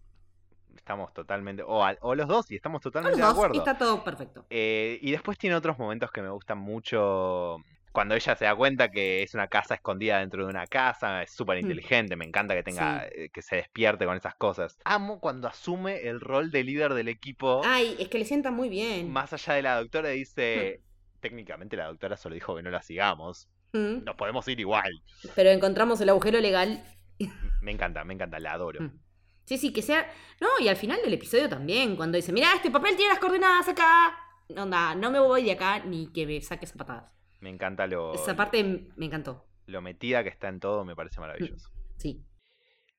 Estamos totalmente. O, o los dos, y estamos A los totalmente de dos, acuerdo. y está todo perfecto. Eh, y después tiene otros momentos que me gustan mucho. Cuando ella se da cuenta que es una casa escondida dentro de una casa, es súper inteligente, me encanta que tenga, eh, que se despierte con esas cosas. Amo cuando asume el rol de líder del equipo, Ay, es que le sienta muy bien. más allá de la doctora, dice, técnicamente la doctora solo dijo que no la sigamos, Mm. nos podemos ir igual. Pero encontramos el agujero legal. Me encanta, me encanta, la adoro. Mm. Sí, sí, que sea. No, y al final del episodio también, cuando dice, mira, este papel tiene las coordenadas acá. Onda, no me voy de acá ni que me saques patadas. Me encanta lo, Esa parte me encantó. lo metida que está en todo, me parece maravilloso. Sí.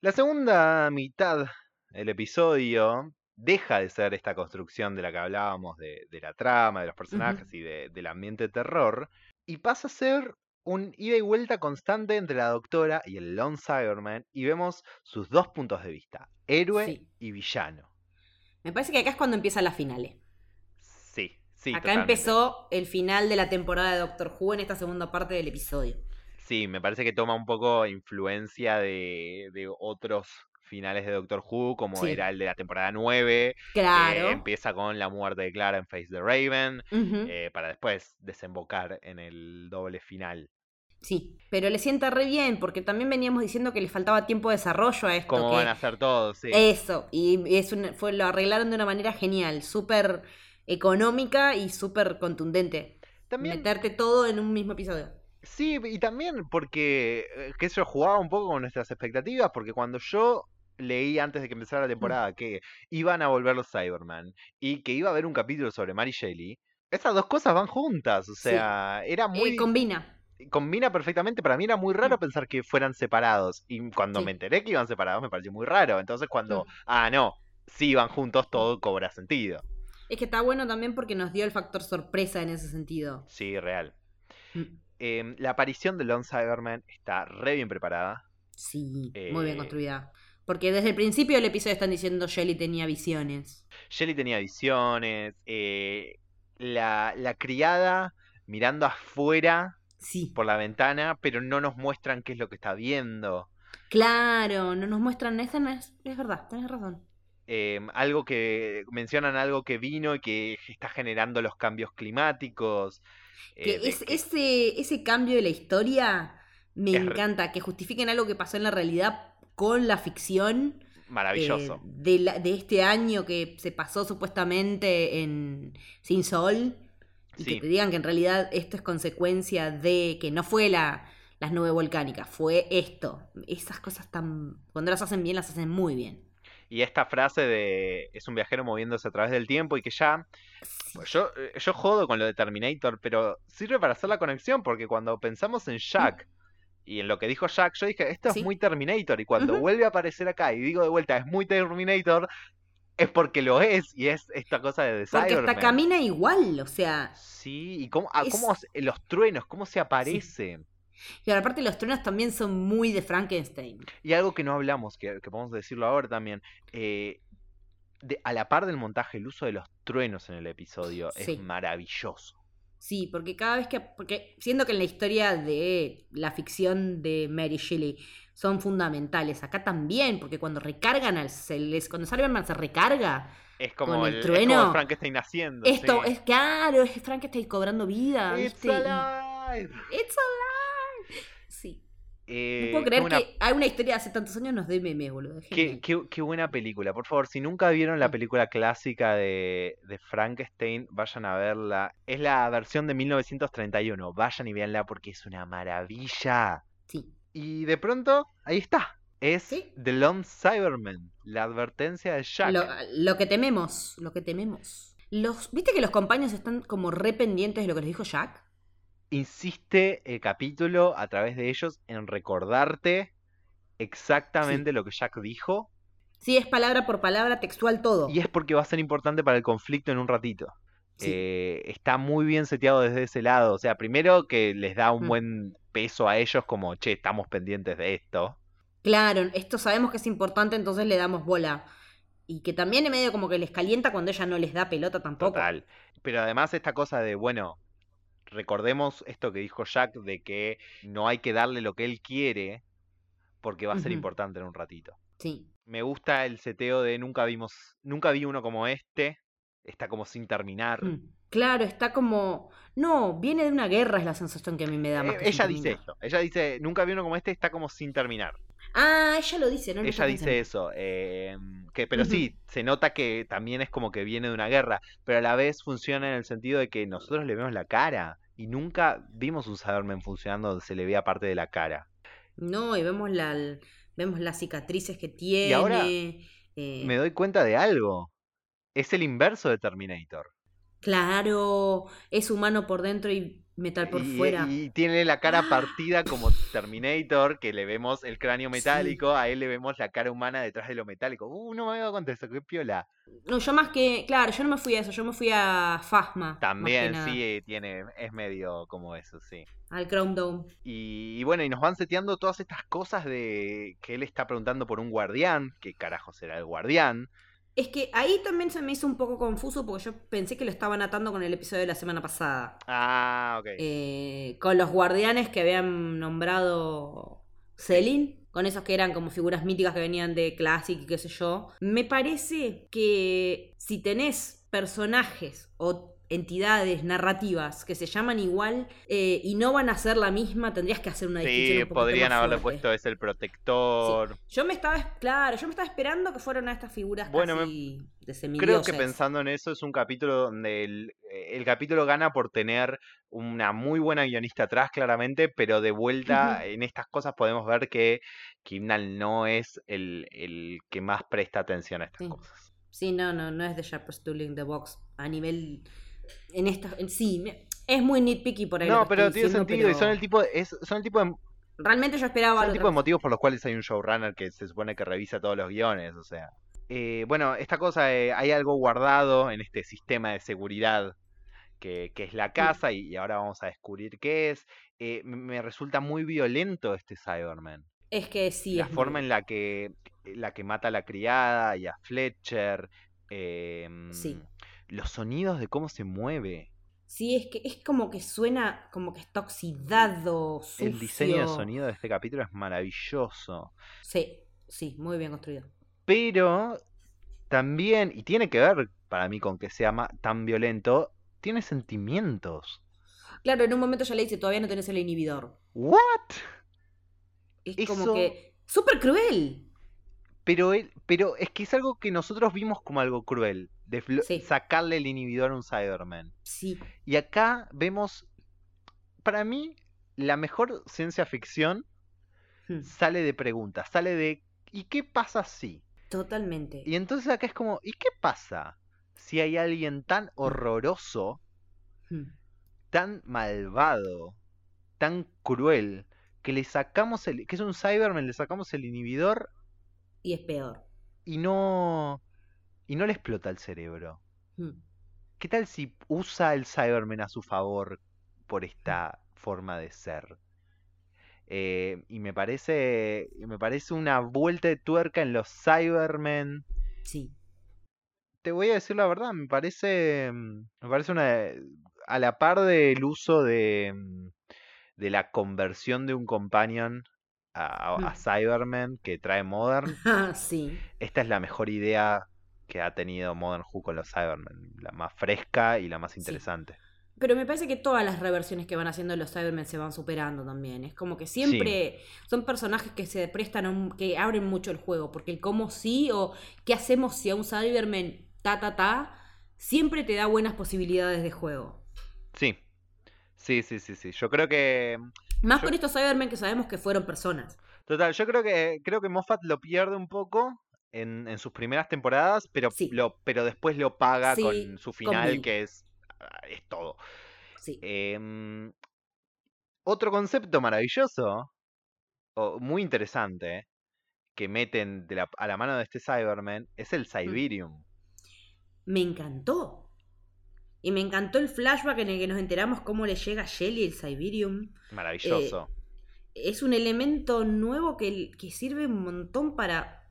La segunda mitad del episodio deja de ser esta construcción de la que hablábamos, de, de la trama, de los personajes y de- del ambiente de terror, y pasa a ser un ida y vuelta constante entre la doctora y el Lone Cyberman y vemos sus dos puntos de vista, héroe Sí. y villano. Me parece que acá es cuando empiezan las finales. Sí, acá totalmente. empezó el final de la temporada de Doctor Who en esta segunda parte del episodio. Sí, me parece que toma un poco influencia de, de otros finales de Doctor Who, como Sí. era el de la temporada 9, que Claro. empieza con la muerte de Clara en Face the Raven, eh, para después desembocar en el doble final. Sí, pero le sienta re bien porque también veníamos diciendo que le faltaba tiempo de desarrollo a esto. Como que- van a hacer todos, sí. Eso, y es un- fue, lo arreglaron de una manera genial, súper económica y súper contundente. También, Meterte todo en un mismo episodio. sí, y también porque, eh, que eso jugaba un poco con nuestras expectativas, porque cuando yo leí antes de que empezara la temporada que iban a volver los Cyberman y que iba a haber un capítulo sobre Mary Shelley, esas dos cosas van juntas, o Sí. sea, era Eh, muy... combina. combina perfectamente. Para mí era muy raro Mm. pensar que fueran separados. Y cuando Sí. me enteré que iban separados, me pareció muy raro. Entonces, cuando, Mm. ah, no, sí iban juntos, todo cobra sentido. Es que está bueno también porque nos dio el factor sorpresa en ese sentido. Sí, real. Mm, Em, la aparición de Lone Cyberman está re bien preparada. Sí, muy bien Eh, construida. Porque desde el principio del episodio están diciendo Shelly tenía visiones. Shelly tenía visiones. eh, la, la criada mirando afuera Sí. por la ventana, pero no nos muestran qué es lo que está viendo. Claro, no nos muestran esa, no es, es verdad, tenés razón. Em, algo que mencionan algo que vino y que está generando los cambios climáticos. Que eh, es, ese, ese cambio de la historia me Es encanta, que justifiquen algo que pasó en la realidad con la ficción eh, maravilloso. de, la- de este año que se pasó supuestamente en Sin Sol. Y Sí. que te digan que en realidad esto es consecuencia de que no fue la, las nubes volcánicas, fue esto. Esas cosas tan... Cuando las hacen bien, las hacen muy bien. Y esta frase de es un viajero moviéndose a través del tiempo y que ya yo eh, yo jodo con lo de Terminator, pero sirve para hacer la conexión porque cuando pensamos en Jack y en lo que dijo Jack, yo dije, esto es muy Terminator y cuando vuelve a aparecer acá y digo de vuelta, es muy Terminator, es porque lo es y es esta cosa de The Porque hasta Cyberman. camina igual, o sea, Sí, y cómo, ah, Es- cómo los truenos, cómo se aparecen. Y aparte los truenos también son muy de Frankenstein. Y algo que no hablamos, que, que podemos decirlo ahora también, eh, de- a la par del montaje, el uso de los truenos en el episodio Sí. es maravilloso. Sí, porque cada vez que. Porque siendo que en la historia de la ficción de Mary Shelley son fundamentales, acá también, porque cuando recargan al. Les, cuando Cyberman se recarga, Es como, Con el, el es como trueno, Frankenstein haciendo. esto sí. es claro, es Frankenstein cobrando vida. It's ¿viste? Alive. It's alive. Sí. Eh, No puedo creer buena- que hay una historia de hace tantos años nos dé memes, boludo. Qué, qué- qué buena película. Por favor, si nunca vieron la película clásica de, de Frankenstein, vayan a verla. Es la versión de 1931. Vayan y véanla porque es una maravilla. Sí. Y de pronto, ahí está. Es Sí. The Lone Cyberman, la advertencia de Jack. Lo, lo que tememos, lo que tememos. Los, ¿Viste que los compañeros están como re pendientes de lo que les dijo Jack? Insiste el capítulo a través de ellos en recordarte exactamente lo que Jack dijo. Sí, es palabra por palabra, textual todo. Y es porque va a ser importante para el conflicto en un ratito. Sí. Eh, está muy bien seteado desde ese lado. O sea, primero que les da un Mm. buen peso a ellos como, che, estamos pendientes de esto. Claro, esto sabemos que es importante, entonces le damos bola. Y que también es medio como que les calienta cuando ella no les da pelota tampoco. Total. Pero además esta cosa de, bueno, recordemos esto que dijo Jack de que no hay que darle lo que él quiere porque va a ser importante en un ratito. Sí. Me gusta el seteo de nunca vimos, nunca vi uno como este. Está como sin terminar. Mm. Claro, está como. No, viene de una guerra, es la sensación que a mí me da más. Eh, que ella dice esto. Ella dice, nunca vi uno como este, está como sin terminar. Ah, ella lo dice, ¿no? Ella dice eso. eh, que, pero sí, se nota que también es como que viene de una guerra. Pero a la vez funciona en el sentido de que nosotros le vemos la cara. Y nunca vimos un Cyberman funcionando donde se le vea parte de la cara. No, y vemos la, vemos las cicatrices que tiene. ahora eh, Me doy cuenta de algo. Es el inverso de Terminator. Claro, es humano por dentro y metal por y, fuera. y tiene la cara ¡Ah! partida como Terminator, que le vemos el cráneo Sí. metálico, a él le vemos la cara humana detrás de lo metálico. Uh, no me había dado cuenta de eso, qué piola. No, yo más que, claro, yo no me fui a eso, yo me fui a que También sí eh, tiene, es medio como eso, sí. Al Crown Dome. Y, y bueno, y nos van seteando todas estas cosas de que él está preguntando por un guardián, qué carajo será el guardián. Es que ahí también se me hizo un poco confuso porque yo pensé que lo estaban atando con el episodio de la semana pasada. Ah, ok. Eh, con los guardianes que habían nombrado Celine, con esos que eran como figuras míticas que venían de Classic y qué sé yo. Me parece que si tenés personajes o entidades narrativas que se llaman igual eh, y no van a ser la misma, tendrías que hacer una distinción. Sí, un podrían más haberle fuerte. puesto es el protector. Yo me estaba, claro, yo me estaba esperando que fueran a estas figuras Bueno, casi de Creo semidioses. que pensando en eso es un capítulo donde el, el capítulo gana por tener una muy buena guionista atrás, claramente, pero de vuelta en estas cosas podemos ver que Kimnal no es el, el que más presta atención a estas Sí. cosas. Sí, no, no, no es de Sharpest in the Box a nivel. En esta. En, sí, me- es muy nitpicky por ahí. No, pero tiene diciendo, sentido y son el tipo de, es- son el tipo de, Realmente yo esperaba. son el tipo de motivos por los cuales hay un showrunner que se supone que revisa todos los guiones, o sea. Eh, bueno, esta cosa, eh, hay algo guardado en este sistema de seguridad que, que es la casa y, y ahora vamos a descubrir qué es. Eh, me- resulta muy violento este Cyberman. Es que sí. la muy- forma en la que, la que mata a la criada y a Fletcher. em, Sí. Los sonidos de cómo se mueve. Sí, es que es como que suena como que está oxidado. Sucio. El diseño de sonido de este capítulo es maravilloso. Sí, sí, muy bien construido. Pero también, y tiene que ver para mí con que sea tan violento, tiene sentimientos. Claro, en un momento ya le dice: todavía no tenés el inhibidor. ¿What? Es como que. ¡Súper cruel! Pero, él, pero es que es algo que nosotros vimos como algo cruel. De Sí. sacarle el inhibidor a un Cyberman. Sí. Y acá vemos, para mí, la mejor ciencia ficción Hmm, sale de preguntas, sale de ¿y qué pasa si? Totalmente. Y entonces acá es como ¿y qué pasa si hay alguien tan horroroso, Hmm. tan malvado, tan cruel, que le sacamos el, que es un Cyberman, le sacamos el inhibidor Y es peor. y no, y no le explota el cerebro? Hmm. ¿Qué tal si usa el Cyberman a su favor por esta forma de ser? Eh, y me parece, me parece una vuelta de tuerca en los Cybermen. Sí. Te voy a decir la verdad, me parece, mm, me parece una a la par del uso de, mm, de la conversión de un companion a, a Mm. Cybermen que trae Modern. Ah, sí. Esta es la mejor idea que ha tenido Modern Who con los Cybermen, la más fresca y la más Sí. interesante. Pero me parece que todas las reversiones que van haciendo los Cybermen se van superando también. Es como que siempre son personajes que se prestan, a un- que abren mucho el juego. Porque el cómo sí o qué hacemos si a un Cyberman ta ta ta, siempre te da buenas posibilidades de juego. Sí, sí, sí, sí, sí. Yo creo que, Más Yo- con estos Cybermen que sabemos que fueron personas. total, yo creo que creo que Moffat lo pierde un poco en, en sus primeras temporadas, pero Sí. lo, pero después lo paga Sí, con su final que es ah, es todo. Sí. Em, otro concepto maravilloso, o muy interesante, que meten de la- a la mano de este Cyberman es Mm. el Cyberium. Me encantó. Y me encantó el flashback en el que nos enteramos cómo le llega a Shelly el Cyberium. Maravilloso. es un elemento nuevo que, que sirve un montón para.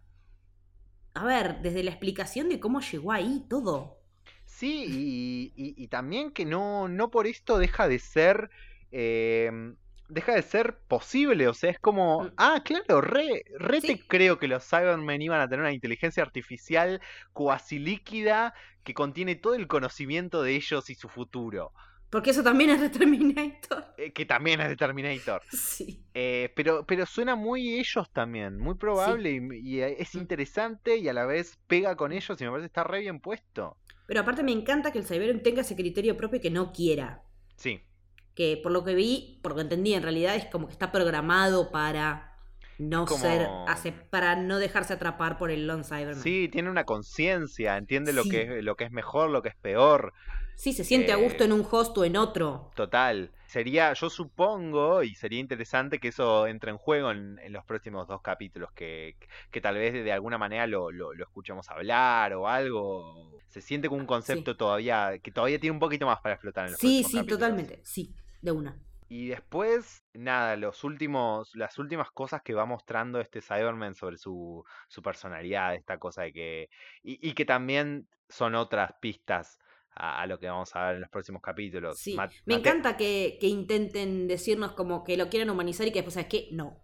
A ver, desde la explicación de cómo llegó ahí todo. Sí, y, y- y también que no, no por esto deja de ser. em, deja de ser posible. O sea, es como. Mm. Ah, claro, re, re te creo que los Cybermen iban a tener una inteligencia artificial cuasi líquida que contiene todo el conocimiento de ellos y su futuro. Porque eso también es de Terminator. eh, que también es de Terminator. Sí. Eh, pero, pero suena muy ellos también, muy probable y, y es Mm. interesante y a la vez pega con ellos y me parece que está re bien puesto. Pero aparte me encanta que el Cyberium tenga ese criterio propio y que no quiera. Sí. Que por lo que vi, por lo que entendí, en realidad es como que está programado para no como- ser, para no dejarse atrapar por el Lone Cyberman. Sí, tiene una conciencia, entiende lo, que es, lo que es mejor, lo que es peor. Sí, se siente a Eh, gusto en un host o en otro. Total. Sería, yo supongo, y sería interesante que eso entre en juego en, en los próximos dos capítulos, que, que tal vez de alguna manera lo, lo, lo escuchemos hablar o algo. Se siente como un concepto todavía, que todavía tiene un poquito más para explotar en los Sí, sí, capítulos. totalmente. Sí, de una. Y después, nada, los últimos, las últimas cosas que va mostrando este Cyberman sobre su, su personalidad, esta cosa de que. Y, y que también son otras pistas a, a lo que vamos a ver en los próximos capítulos. Sí. Ma- Me Mate- encanta que, que intenten decirnos como que lo quieren humanizar y que después, ¿sabes qué? No.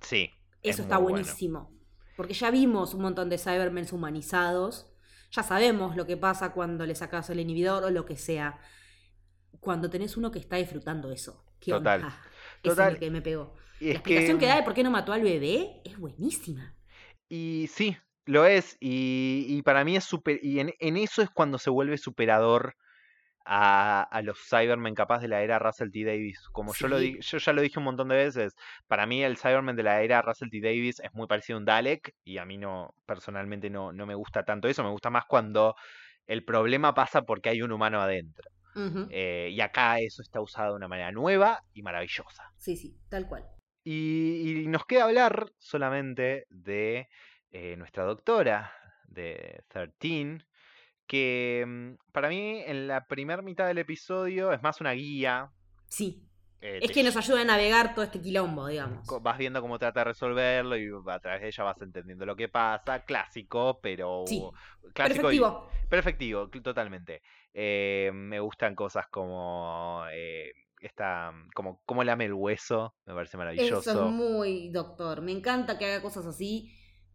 Sí. es Eso está bueno. buenísimo. Porque ya vimos un montón de Cybermen humanizados. Ya sabemos lo que pasa cuando le sacas el inhibidor o lo que sea. Cuando tenés uno que está disfrutando eso. ¿Qué Total. onda? Total. es lo que me pegó. Y La explicación que... que, da de por qué no mató al bebé es buenísima. Y sí, lo es. Y, y para mí es super. Y en, en eso es cuando se vuelve superador a, a los Cybermen capaz de la era Russell T. Davis. Como yo, lo di- yo ya lo dije un montón de veces, para mí el Cyberman de la era Russell T. Davis es muy parecido a un Dalek. Y a mí no, personalmente no, no me gusta tanto eso. Me gusta más cuando el problema pasa porque hay un humano adentro. Eh, y acá eso está usado de una manera nueva y maravillosa. Sí, sí, tal cual. Y, y nos queda hablar solamente de eh, nuestra doctora de 13, que mm, para mí en la primera mitad del episodio es más una guía. Sí. Eh, Es que nos ayuda a navegar todo este quilombo, digamos. vas viendo cómo trata de resolverlo y a través de ella vas entendiendo lo que pasa. Clásico, pero Sí, clásico y- Perfectivo. Perfectivo, cl- totalmente. Eh, me gustan cosas como eh, esta, como, como lame el hueso, me parece maravilloso. Eso es muy doctor. Me encanta que haga cosas así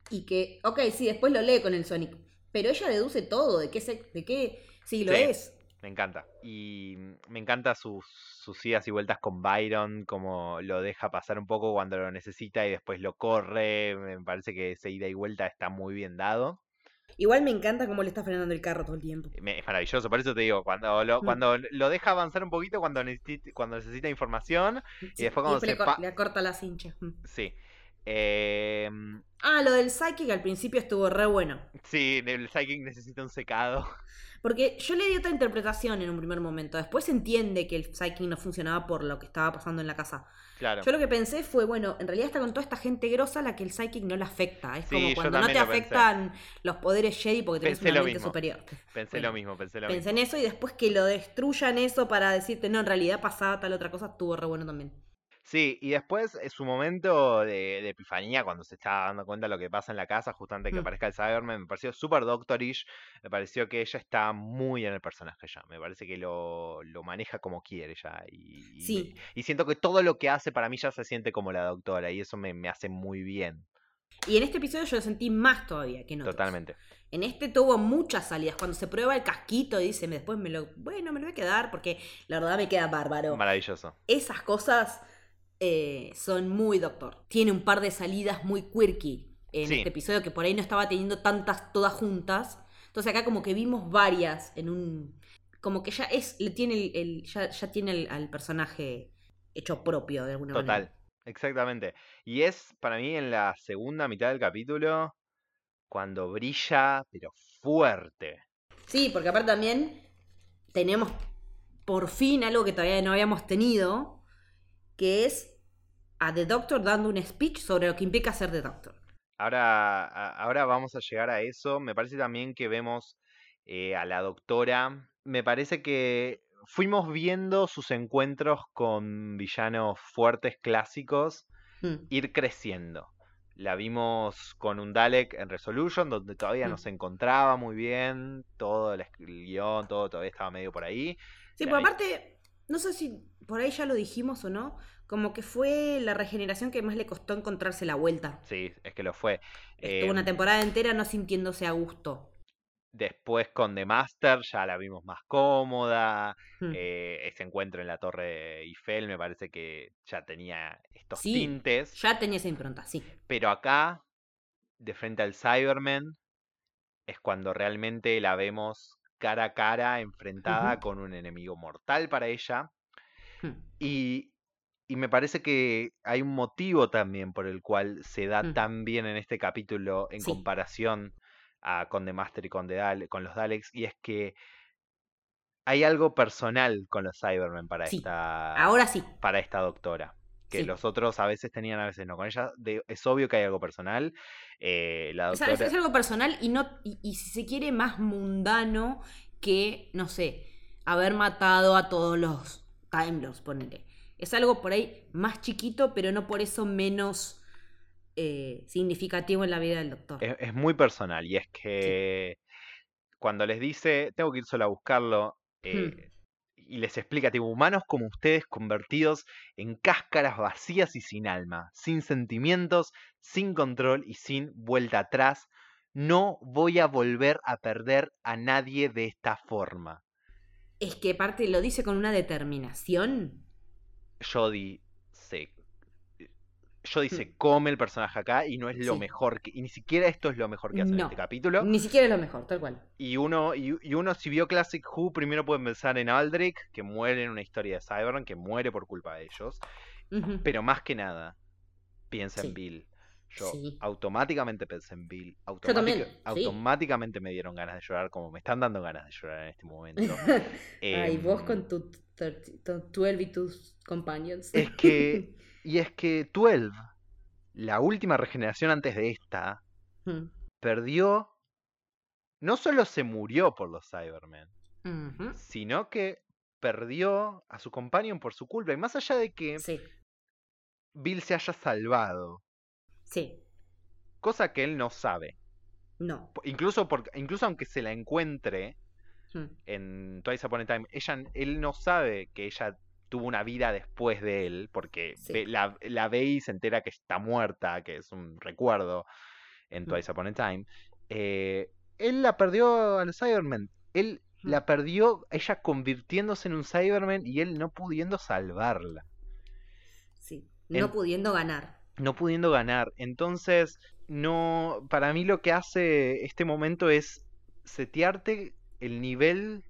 y que, ok, sí, después lo lee con el Sonic. Pero ella deduce todo, de qué, se, de qué sí lo Sí. es. Me encanta. Y me encanta sus, sus idas y vueltas con Byron, como lo deja pasar un poco cuando lo necesita y después lo corre. Me parece que ese ida y vuelta está muy bien dado. Igual me encanta cómo le está frenando el carro todo el tiempo. Me- es maravilloso, por eso te digo, cuando lo, Mm. cuando lo deja avanzar un poquito cuando necesita, cuando necesita información, Sí, después cuando le, se le acorta la cincha. Mm. sí. Eh, Ah, lo del Psychic al principio estuvo re bueno. sí, el Psychic necesita un secado. Porque yo le di otra interpretación en un primer momento. Después se entiende que el Psychic no funcionaba por lo que estaba pasando en la casa. Claro. Yo lo que pensé fue, bueno, en realidad está con toda esta gente grosa a la que el Psychic no le afecta. Es Sí, como cuando no te pensé. afectan los poderes Jedi porque tenés Pensé una mente superior. Pensé bueno, lo mismo, pensé lo Pensé mismo. en eso y después que lo destruyan eso para decirte, no, en realidad pasaba tal otra cosa, estuvo re bueno también. Sí, y después es su momento de, de epifanía cuando se está dando cuenta de lo que pasa en la casa, justo antes de que Mm. aparezca el Cyberman, me pareció súper doctorish, me pareció que ella está muy en el personaje ya, me parece que lo, lo maneja como quiere ya, y, Sí. y siento que todo lo que hace para mí ya se siente como la doctora, y eso me, me hace muy bien, Y en este episodio yo lo sentí más todavía que en otros. totalmente. En este tuvo muchas salidas. Cuando se prueba el casquito y dice, después me lo, bueno, me lo voy a quedar porque la verdad me queda bárbaro. Maravilloso. Esas cosas eh, son muy doctor. Tiene un par de salidas muy quirky en Sí. este episodio que por ahí no estaba teniendo tantas todas juntas. Entonces acá como que vimos varias en un... Como que ya es, le tiene el, el- ya, ya tiene el- al personaje hecho propio de alguna Total, manera. exactamente. Y es para mí en la segunda mitad del capítulo cuando brilla, pero fuerte. Sí, porque aparte también tenemos por fin algo que todavía no habíamos tenido, que es a The Doctor dando un speech sobre lo que implica ser The Doctor. Ahora, ahora vamos a llegar a eso. Me parece también que vemos eh, a la doctora. Me parece que fuimos viendo sus encuentros con villanos fuertes clásicos Mm. ir creciendo. La vimos con un Dalek en Resolution, donde todavía no Mm. se encontraba muy bien, todo el, guion, todo todavía estaba medio por ahí. Sí, pero ahí- aparte, no sé si por ahí ya lo dijimos o no, como que fue la regeneración que más le costó encontrarse la vuelta. Sí, es que lo fue. Estuvo una Em, temporada entera no sintiéndose a gusto. Después con The Master ya la vimos más cómoda. Mm. eh, ese encuentro en la Torre Eiffel me parece que ya tenía estos Sí, tintes. Ya tenía esa impronta, sí. Pero acá, de frente al Cyberman, es cuando realmente la vemos cara a cara, enfrentada con un enemigo mortal para ella. Mm. Y y me parece que hay un motivo también por el cual se da Mm. tan bien en este capítulo en Sí. comparación a, con The Master y con, The Dale- con los Daleks, y es que hay algo personal con los Cybermen para Sí. esta Ahora sí. para esta doctora. Que Sí. los otros a veces tenían, a veces no. Con ella de- es obvio que hay algo personal. eh, la O sea, doctora. es, algo personal y no y, y si se quiere más mundano que, no sé, haber matado a todos los Time Lords, ponele. Es algo por ahí más chiquito, pero no por eso menos eh, significativo en la vida del doctor. es, es muy personal. Y es que cuando les dice, tengo que ir solo a buscarlo. eh, Y les explica, tipo, humanos como ustedes convertidos en cáscaras vacías y sin alma, sin sentimientos, sin control y sin vuelta atrás. No voy a volver a perder a nadie de esta forma. Es que aparte lo dice con una determinación. Jodie se. Jodie se Hmm. come el personaje acá y no es lo Sí. mejor que. Y ni siquiera esto es lo mejor que hace en este capítulo. Ni siquiera es lo mejor, tal cual. Y uno, y, y uno, si vio Classic Who, primero puede pensar en Aldrich, que muere en una historia de Cyberpunk, que muere por culpa de ellos. Pero más que nada, piensa Sí. en Bill. Yo Sí. automáticamente pensé en Bill. también, automática- sí. Automáticamente me dieron ganas de llorar, como me están dando ganas de llorar en este momento. Ay, vos Em, con tu, thirty- tu 12 y tus companions. Es que. Y es que 12, la última regeneración antes de esta, Mm. perdió. No solo se murió por los Cybermen, sino que perdió a su companion por su culpa. Y más allá de que Sí, Bill se haya salvado, sí. cosa que él no sabe. No. Incluso, por, incluso aunque se la encuentre Mm. en Twice Upon a Time, ella, él no sabe que ella tuvo una vida después de él, porque Sí. la, la ve y se entera que está muerta, que es un recuerdo en Mm. Twice Upon a Time. Eh, él la perdió a los Cybermen. Él Mm. la perdió, ella convirtiéndose en un Cyberman y él no pudiendo salvarla. Sí. No pudiendo ganar. no pudiendo ganar. Entonces, no, para mí lo que hace este momento es setearte el nivel.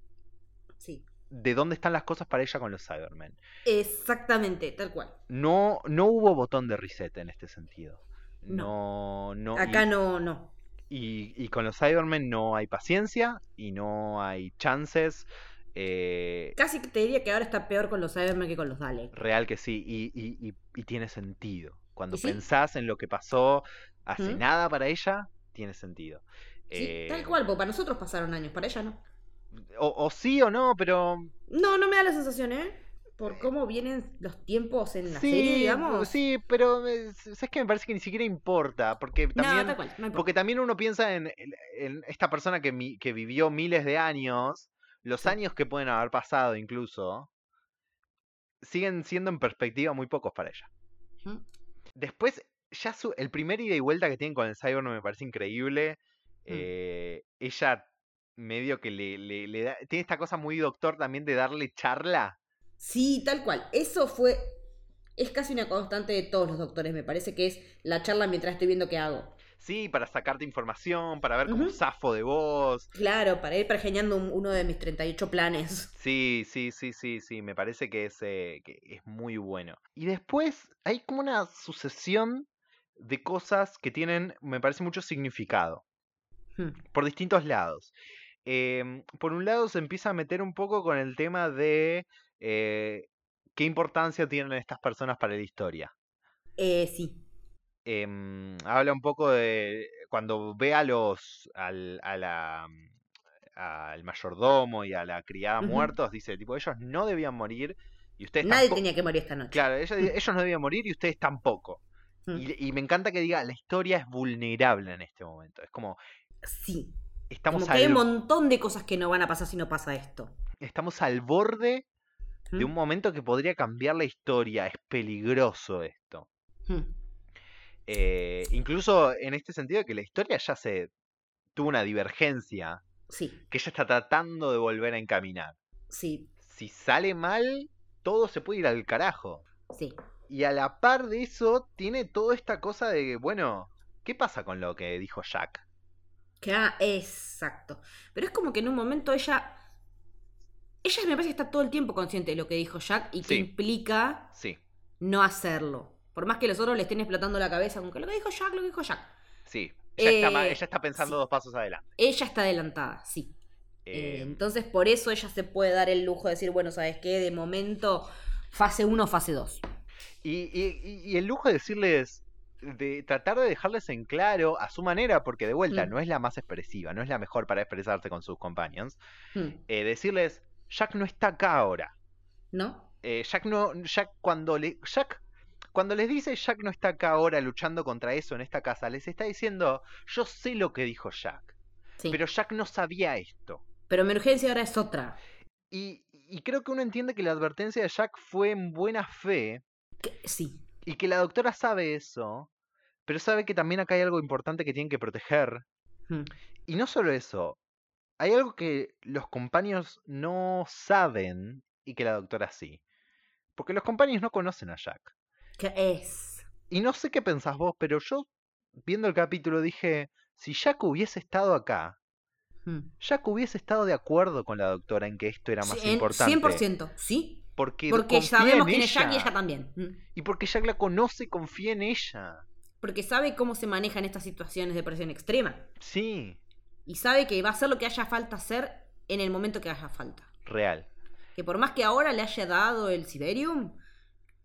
De dónde están las cosas para ella con los Cybermen. Exactamente, tal cual. No, no hubo botón de reset en este sentido. No, no. Acá y, no, no. y, y con los Cybermen no hay paciencia y no hay chances. eh, Casi te diría que ahora está peor con los Cybermen que con los Daleks. real que sí. Y, y- tiene sentido. Cuando pensás en lo que pasó hace ¿Mm? nada para ella, tiene sentido. Sí, Eh, tal cual, porque para nosotros pasaron años, para ella no. O, o sí o no, pero. No, no me da la sensación, ¿eh? Por cómo vienen los tiempos en la sí, serie, digamos. sí, pero eh, es que me parece que ni siquiera importa, porque también, cual, no porque también uno piensa en, esta persona que, mi- que vivió miles de años, los Sí. años que pueden haber pasado incluso, siguen siendo en perspectiva muy pocos para ella. Después, ya su, el primer ida y vuelta que tienen con el Cyborg me parece increíble. Mm. Eh, ella medio que le, le- le da, tiene esta cosa muy doctor también de darle charla. Sí, tal cual. Eso fue. Es casi una constante de todos los doctores, me parece que es la charla mientras estoy viendo qué hago. Sí, para sacarte información, para ver cómo Ujú. zafo de vos. Claro, para ir pergeñando un- uno de mis 38 planes. Sí, sí, sí, sí, sí, me parece que es, eh, que es muy bueno. Y después hay como una sucesión de cosas que tienen, me parece, mucho significado, Hmm. por distintos lados. Em, por un lado se empieza a meter un poco con el tema de eh, qué importancia tienen estas personas para la historia. Eh, sí. Em, habla un poco de cuando ve a los al, a la, al mayordomo y a la criada muertos, dice tipo ellos no debían morir y ustedes Nadie tampoco. tenía que morir esta noche. Claro, ellos, ellos no debían morir y ustedes tampoco. Mm. Y, y me encanta que diga la historia es vulnerable en este momento. Es como Sí. Estamos Como que hay un montón de cosas que no van a pasar si no pasa esto. estamos al borde de ¿Mm? un momento que podría cambiar la historia. Es peligroso esto. Hmm. Eh, incluso en este sentido que la historia ya se tuvo una divergencia Sí, que ella está tratando de volver a encaminar. sí, Si sale mal, todo se puede ir al carajo. sí. Y a la par de eso, tiene toda esta cosa de, bueno, ¿qué pasa con lo que dijo Jack? Que, ah, exacto. Pero es como que en un momento ella. Ella me parece que está todo el tiempo consciente de lo que dijo Jack y que Sí. implica Sí, no hacerlo. Por más que los otros le estén explotando la cabeza con que lo que dijo Jack, lo que dijo Jack. Sí. Ella, está, Eh, ella está pensando sí. dos pasos adelante. Ella está adelantada, sí. Eh, Eh, entonces, por eso ella se puede dar el lujo de decir, bueno, ¿sabes qué? De momento, fase 1, fase 2. y, y- y- y el lujo de decirles, de tratar de dejarles en claro a su manera, porque de vuelta Mm. no es la más expresiva, no es la mejor para expresarse con sus companions, Hmm, eh, decirles, Jack no está acá ahora. ¿No? Eh, Jack no, Jack cuando le, Jack, cuando les dice Jack no está acá ahora luchando contra eso en esta casa, les está diciendo, yo sé lo que dijo Jack, Sí. pero Jack no sabía esto. Pero mi urgencia ahora es otra. Y, y creo que uno entiende que la advertencia de Jack fue en buena fe Que- Sí. Y que la doctora sabe eso, pero sabe que también acá hay algo importante que tienen que proteger. Hmm. Y no solo eso, hay algo que los compañeros no saben y que la doctora sí. Porque los compañeros no conocen a Jack. ¿Qué es? Y no sé qué pensás vos, pero yo, viendo el capítulo, dije, si Jack hubiese estado acá, Hmm. Jack hubiese estado de acuerdo con la doctora en que esto era más Sí, importante. 100%, sí. Porque, sabemos quién es Jack y ella. también. Hmm. Y porque Jack la conoce y confía en ella. Porque sabe cómo se manejan estas situaciones de presión extrema. Sí, Y sabe que va a hacer lo que haya falta hacer en el momento que haya falta. real. Que por más que ahora le haya dado el Siberium,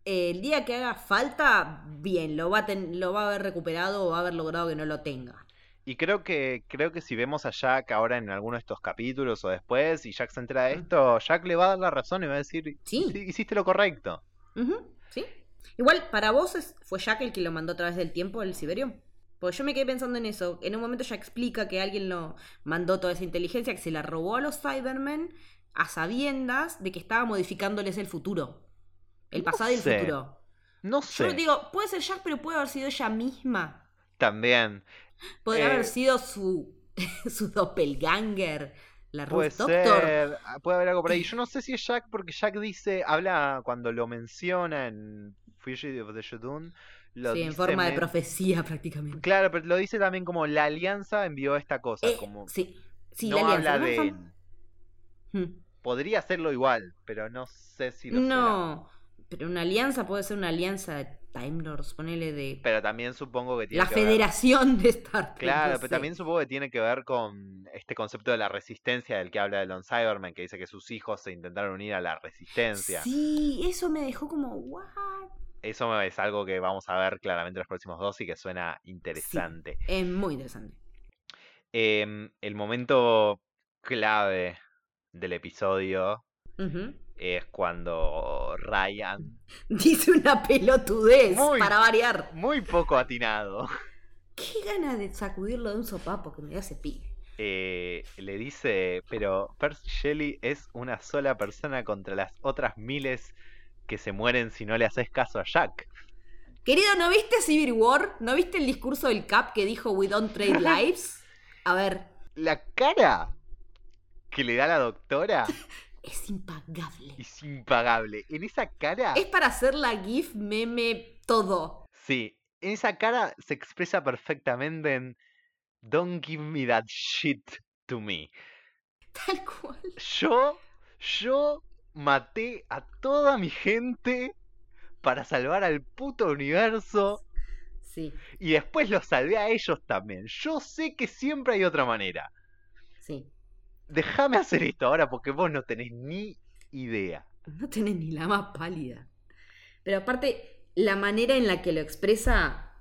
el día que haga falta, bien, lo va, a ten- lo va a haber recuperado o va a haber logrado que no lo tenga. Y creo que, creo que si vemos a Jack ahora en alguno de estos capítulos o después, y Jack se entera de Mm. esto, Jack le va a dar la razón y va a decir, Sí. hiciste lo correcto. ¿Sí? Igual, para vos es- fue Jack el que lo mandó a través del tiempo, el Siberium. Porque yo me quedé pensando en eso. En un momento ya explica que alguien lo mandó toda esa inteligencia, que se la robó a los Cybermen a sabiendas de que estaba modificándoles el futuro. El No pasado y el futuro. No Yo sé. digo, puede ser Jack, pero puede haber sido ella misma. También. Podría Eh, haber sido su, su doppelganger, la Puede Ruth Doctor. ser, ah, puede haber algo por ahí. Yo no sé si es Jack, porque Jack dice, habla cuando lo menciona en Fugitive of the Shodown. Lo Sí, en forma de profecía prácticamente. Claro, pero lo dice también como la alianza envió esta cosa. Eh, como sí, sí, no la alianza. habla ¿no? de él. Hmm. Podría hacerlo igual, pero no sé si lo será. Pero una alianza puede ser una alianza de Time Lords, ponele de Pero también supongo que tiene la que ver- federación de Star Trek. Claro, pero sé. también supongo que tiene que ver con este concepto de la resistencia del que habla Elon Cyberman, que dice que sus hijos se intentaron unir a la resistencia. Sí, eso me dejó como, ¿what? Eso es algo que vamos a ver claramente en los próximos dos y que suena interesante. Es muy interesante. Em, el momento clave del episodio Ujú. Es cuando Ryan, Dice una pelotudez Muy. para variar. muy poco atinado, Qué gana de sacudirlo de un sopapo que me da ese pibe. eh, le dice, pero Percy Shelley es una sola persona contra las otras miles que se mueren si no le haces caso a Jack. Querido, ¿no viste Civil War? ¿No viste el discurso del Cap que dijo We don't trade lives? A ver, La cara que le da la doctora es impagable. es impagable. En esa cara, Es para hacer la GIF, meme, todo. sí, en esa cara se expresa perfectamente en Don't give me that shit to me. Tal cual. Yo, yo maté a toda mi gente para salvar al puto universo Sí, y después los salvé a ellos también. Yo sé que siempre hay otra manera. sí. Déjame hacer esto ahora porque vos no tenés ni idea. No tenés ni la más pálida. Pero aparte, la manera en la que lo expresa,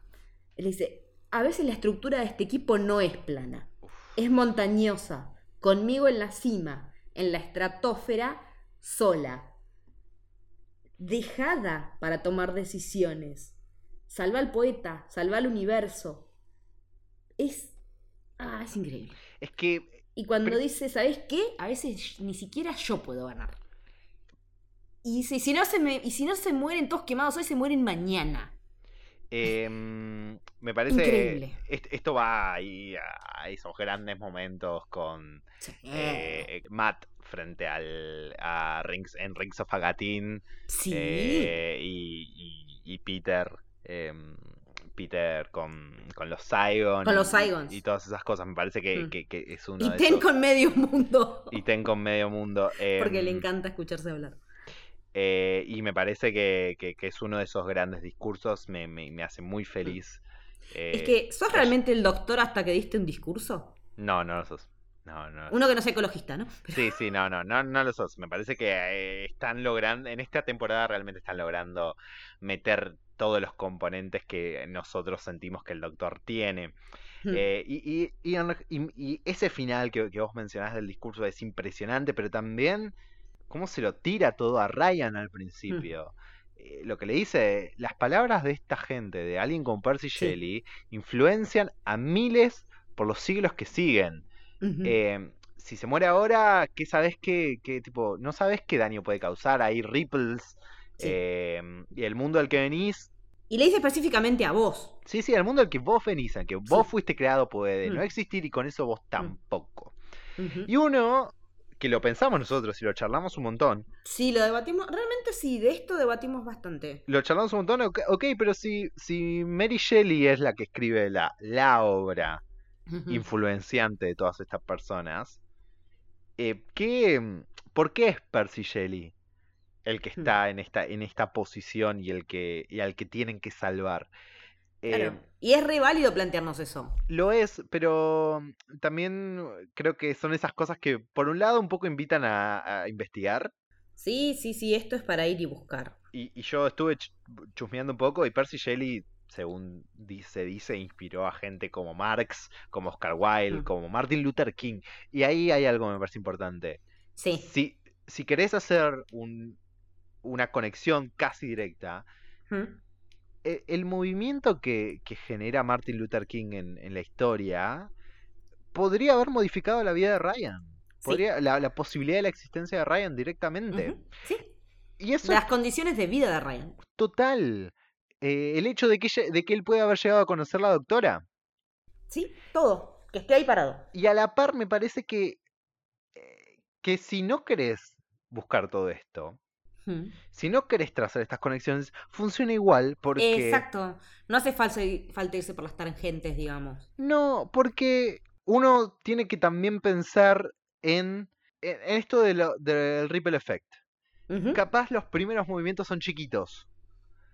él dice, a veces la estructura de este equipo no es plana, es montañosa, conmigo en la cima, en la estratosfera, sola, dejada para tomar decisiones. Salva al poeta, salva al universo. Es... Ah, es increíble. Es que Y cuando Pero- dice, ¿sabes qué? A veces ni siquiera yo puedo ganar. Y dice, "Y si no se me, y si no se mueren todos quemados hoy, se mueren mañana. Em, me parece. Increíble. est- Esto va ahí a, esos grandes momentos con eh, Matt frente al a Rings, en Rings of Agatin sí. eh, y, y- y Peter. Peter con, con los Saigon. Con los y- Saigons. Y, todas esas cosas. Me parece que, Mm. que- que es uno y de Ten esos. con medio mundo. Y Ten con medio mundo. porque le em, encanta escucharse hablar. Eh, y me parece que, que- es uno de esos grandes discursos, me, me- me hace muy feliz. Es Eh, que, ¿sos realmente el doctor hasta que diste un discurso? No, no lo sos. No, no. Uno que no sea ecologista, ¿no? Sí, sí, no, no, no, no lo sos. Me parece que eh, están logrando, en esta temporada realmente están logrando meter todos los componentes que nosotros sentimos que el doctor tiene. Hmm. Eh, y, y- y y- ese final que, que vos mencionás del discurso es impresionante, pero también cómo se lo tira todo a Ryan al principio. Eh, lo que le dice, las palabras de esta gente, de alguien como Percy Sí. Shelley, influencian a miles por los siglos que siguen. Eh, si se muere ahora, ¿qué sabes qué, qué tipo? No sabes qué daño puede causar. Hay ripples. Sí. eh, y el mundo al que venís. Y le dice específicamente a vos. Sí, sí, el mundo al que vos venís, al que vos Sí. fuiste creado, puede no Mm. existir y con eso vos tampoco. Ujú. Y uno, que lo pensamos nosotros y lo charlamos un montón. Sí, lo debatimos. Realmente sí, de esto debatimos bastante. Lo charlamos un montón, ok, pero si, si Mary Shelley es la que escribe la, la obra Ujú. influenciante de todas estas personas, eh, ¿qué, ¿por qué es Percy Shelley el que Hmm. está en esta, en esta posición y el que y al que tienen que salvar? Eh, Claro. Y es re válido plantearnos eso. Lo es, pero también creo que son esas cosas que, por un lado, un poco invitan a, a investigar. Sí, sí, sí, esto es para ir y buscar. Y, y yo estuve ch- chusmeando un poco y Percy Shelley, según se dice, inspiró a gente como Marx, como Oscar Wilde, Mm. como Martin Luther King. Y ahí hay algo que me parece importante. Sí. Si, si querés hacer un- una conexión casi directa, e- el movimiento que, que genera Martin Luther King en, en la historia podría haber modificado la vida de Ryan. Sí. Podría, la, la posibilidad de la existencia de Ryan directamente. Sí. Y eso Las es condiciones de vida de Ryan. total. Eh, el hecho de que, ella- de que él pueda haber llegado a conocer la doctora. Sí, todo. Que esté ahí parado. Y a la par me parece que, eh, que si no querés buscar todo esto, Si no querés trazar estas conexiones, funciona igual porque... Exacto. No hace falta, falta irse por las tangentes, digamos. No, porque uno tiene que también pensar en, esto de lo- del ripple effect. Capaz los primeros movimientos son chiquitos,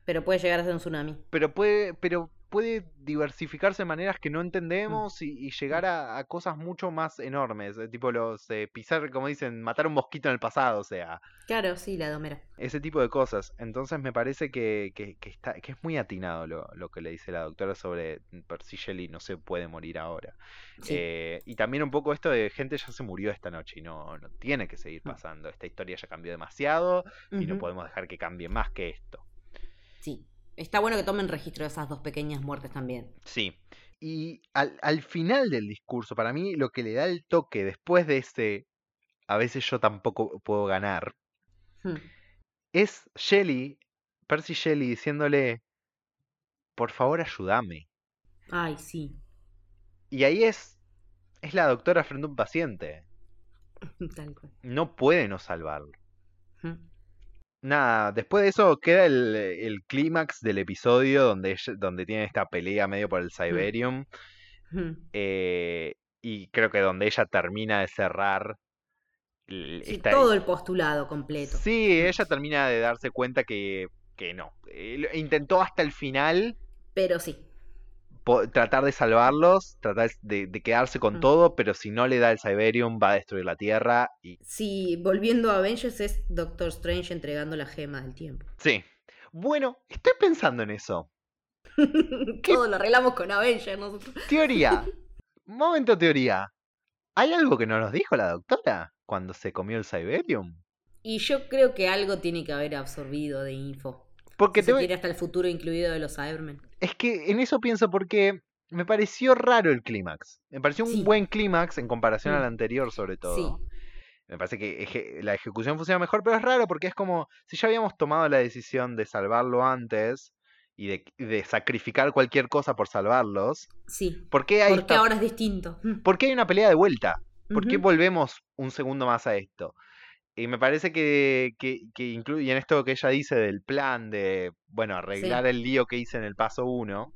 Pero puede llegar a ser un tsunami. pero puede, pero puede diversificarse de maneras que no entendemos y, y llegar a, a cosas mucho más enormes. eh, Tipo los eh, pisar, como dicen, matar un mosquito en el pasado, o sea, Claro, sí, la domera. ese tipo de cosas. Entonces me parece que, que, que está, que es muy atinado lo, lo que le dice la doctora sobre Percy Shelley no se puede morir ahora. Sí. Eh, y también un poco esto de gente ya se murió esta noche y no, no tiene que seguir Mm. pasando. Esta historia ya cambió demasiado y no podemos dejar que cambie más que esto. Sí. Está bueno que tomen registro de esas dos pequeñas muertes también. Sí. Y al, al final del discurso, para mí lo que le da el toque después de ese a veces yo tampoco puedo ganar, Hmm. es Shelley, Percy Shelley diciéndole, por favor ayúdame. Ay, sí. Y ahí es, es la doctora frente a un paciente. Tal cual. No puede no salvarlo. Hmm. Nada, después de eso queda el, el clímax del episodio donde, donde tiene esta pelea medio por el Cyberium. Hmm. eh, y creo que donde ella termina de cerrar. el- Sí, esta- todo el postulado completo. Sí, ella termina de darse cuenta que, que no. Eh, intentó hasta el final Pero sí. Tratar de salvarlos, tratar de, de quedarse con Mm. todo, pero si no le da el Cyberium va a destruir la Tierra. Y Sí, volviendo a Avengers es Doctor Strange entregando la gema del tiempo. sí. Bueno, estoy pensando en eso. Todo lo arreglamos con Avengers nosotros. Teoría. Momento teoría. ¿Hay algo que no nos dijo la doctora cuando se comió el Cyberium? Y yo creo que algo tiene que haber absorbido de info. Porque te se voy- quiere hasta el futuro incluido de los Cybermen. es que en eso pienso porque me pareció raro el clímax. Me pareció un Sí. buen clímax en comparación al Mm. anterior sobre todo. Sí. Me parece que eje- la ejecución funciona mejor, pero es raro porque es como si ya habíamos tomado la decisión de salvarlo antes y de, de sacrificar cualquier cosa por salvarlos. Sí. ¿Por qué hay, Porque esta- ahora es distinto. por qué hay una pelea de vuelta? ¿Por qué volvemos un segundo más a esto? Y me parece que, que, que incluye en esto que ella dice del plan de, bueno, arreglar el lío que hice en el paso 1,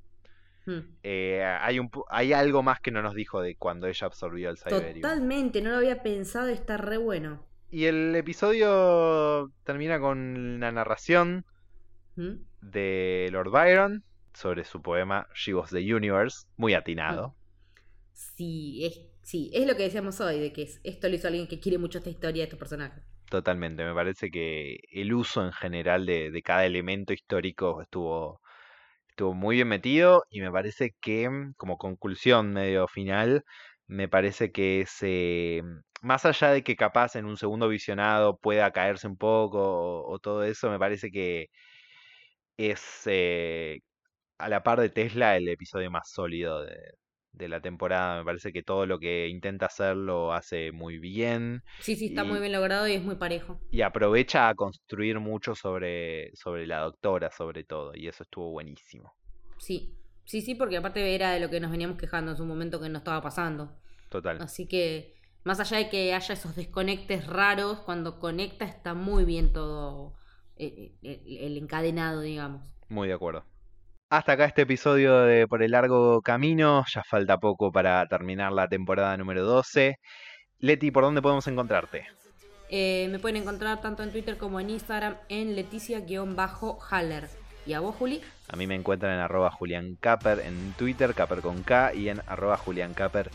Hmm. hay, un, hay algo más que no nos dijo de cuando ella absorbió el Cyberium. Totalmente, no lo había pensado y está re bueno. Y el episodio termina con la narración ¿Mm? de Lord Byron sobre su poema She Was the Universe, muy atinado. Sí, es, sí, es lo que decíamos hoy, de que es- esto lo hizo alguien que quiere mucho esta historia, estos personajes. Totalmente, me parece que el uso en general de, de cada elemento histórico estuvo, estuvo muy bien metido y me parece que mm, como conclusión medio final, me parece que ese, más allá de que capaz en un segundo visionado pueda caerse un poco o, o todo eso, me parece que es eh, a la par de Tesla el episodio más sólido de, de la temporada. Me parece que todo lo que intenta hacer lo hace muy bien Sí, sí, está Y- muy bien logrado y es muy parejo. y aprovecha a construir mucho sobre, sobre la doctora, sobre todo, y eso estuvo buenísimo. Sí, sí, sí, porque aparte era de lo que nos veníamos quejando en su momento que no estaba pasando. Total. Así que, más allá de que haya esos desconectes raros, cuando conecta está muy bien todo eh, eh, el, el encadenado, digamos. Muy de acuerdo. Hasta acá este episodio de Por el Largo Camino. Ya falta poco para terminar la temporada número 12. Leti, ¿por dónde podemos encontrarte? Eh, me pueden encontrar tanto en Twitter como en Instagram en Leticia-Haller. ¿Y a vos, Juli? A mí me encuentran en arroba Julián Caper en Twitter, Caper con K, y en arroba Julián Caper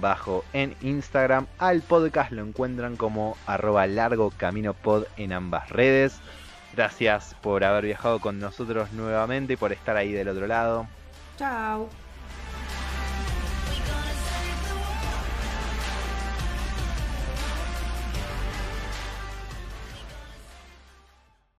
bajo en Instagram. Al podcast lo encuentran como arroba Largo Camino Pod en ambas redes. Gracias por haber viajado con nosotros nuevamente y por estar ahí del otro lado. Chao.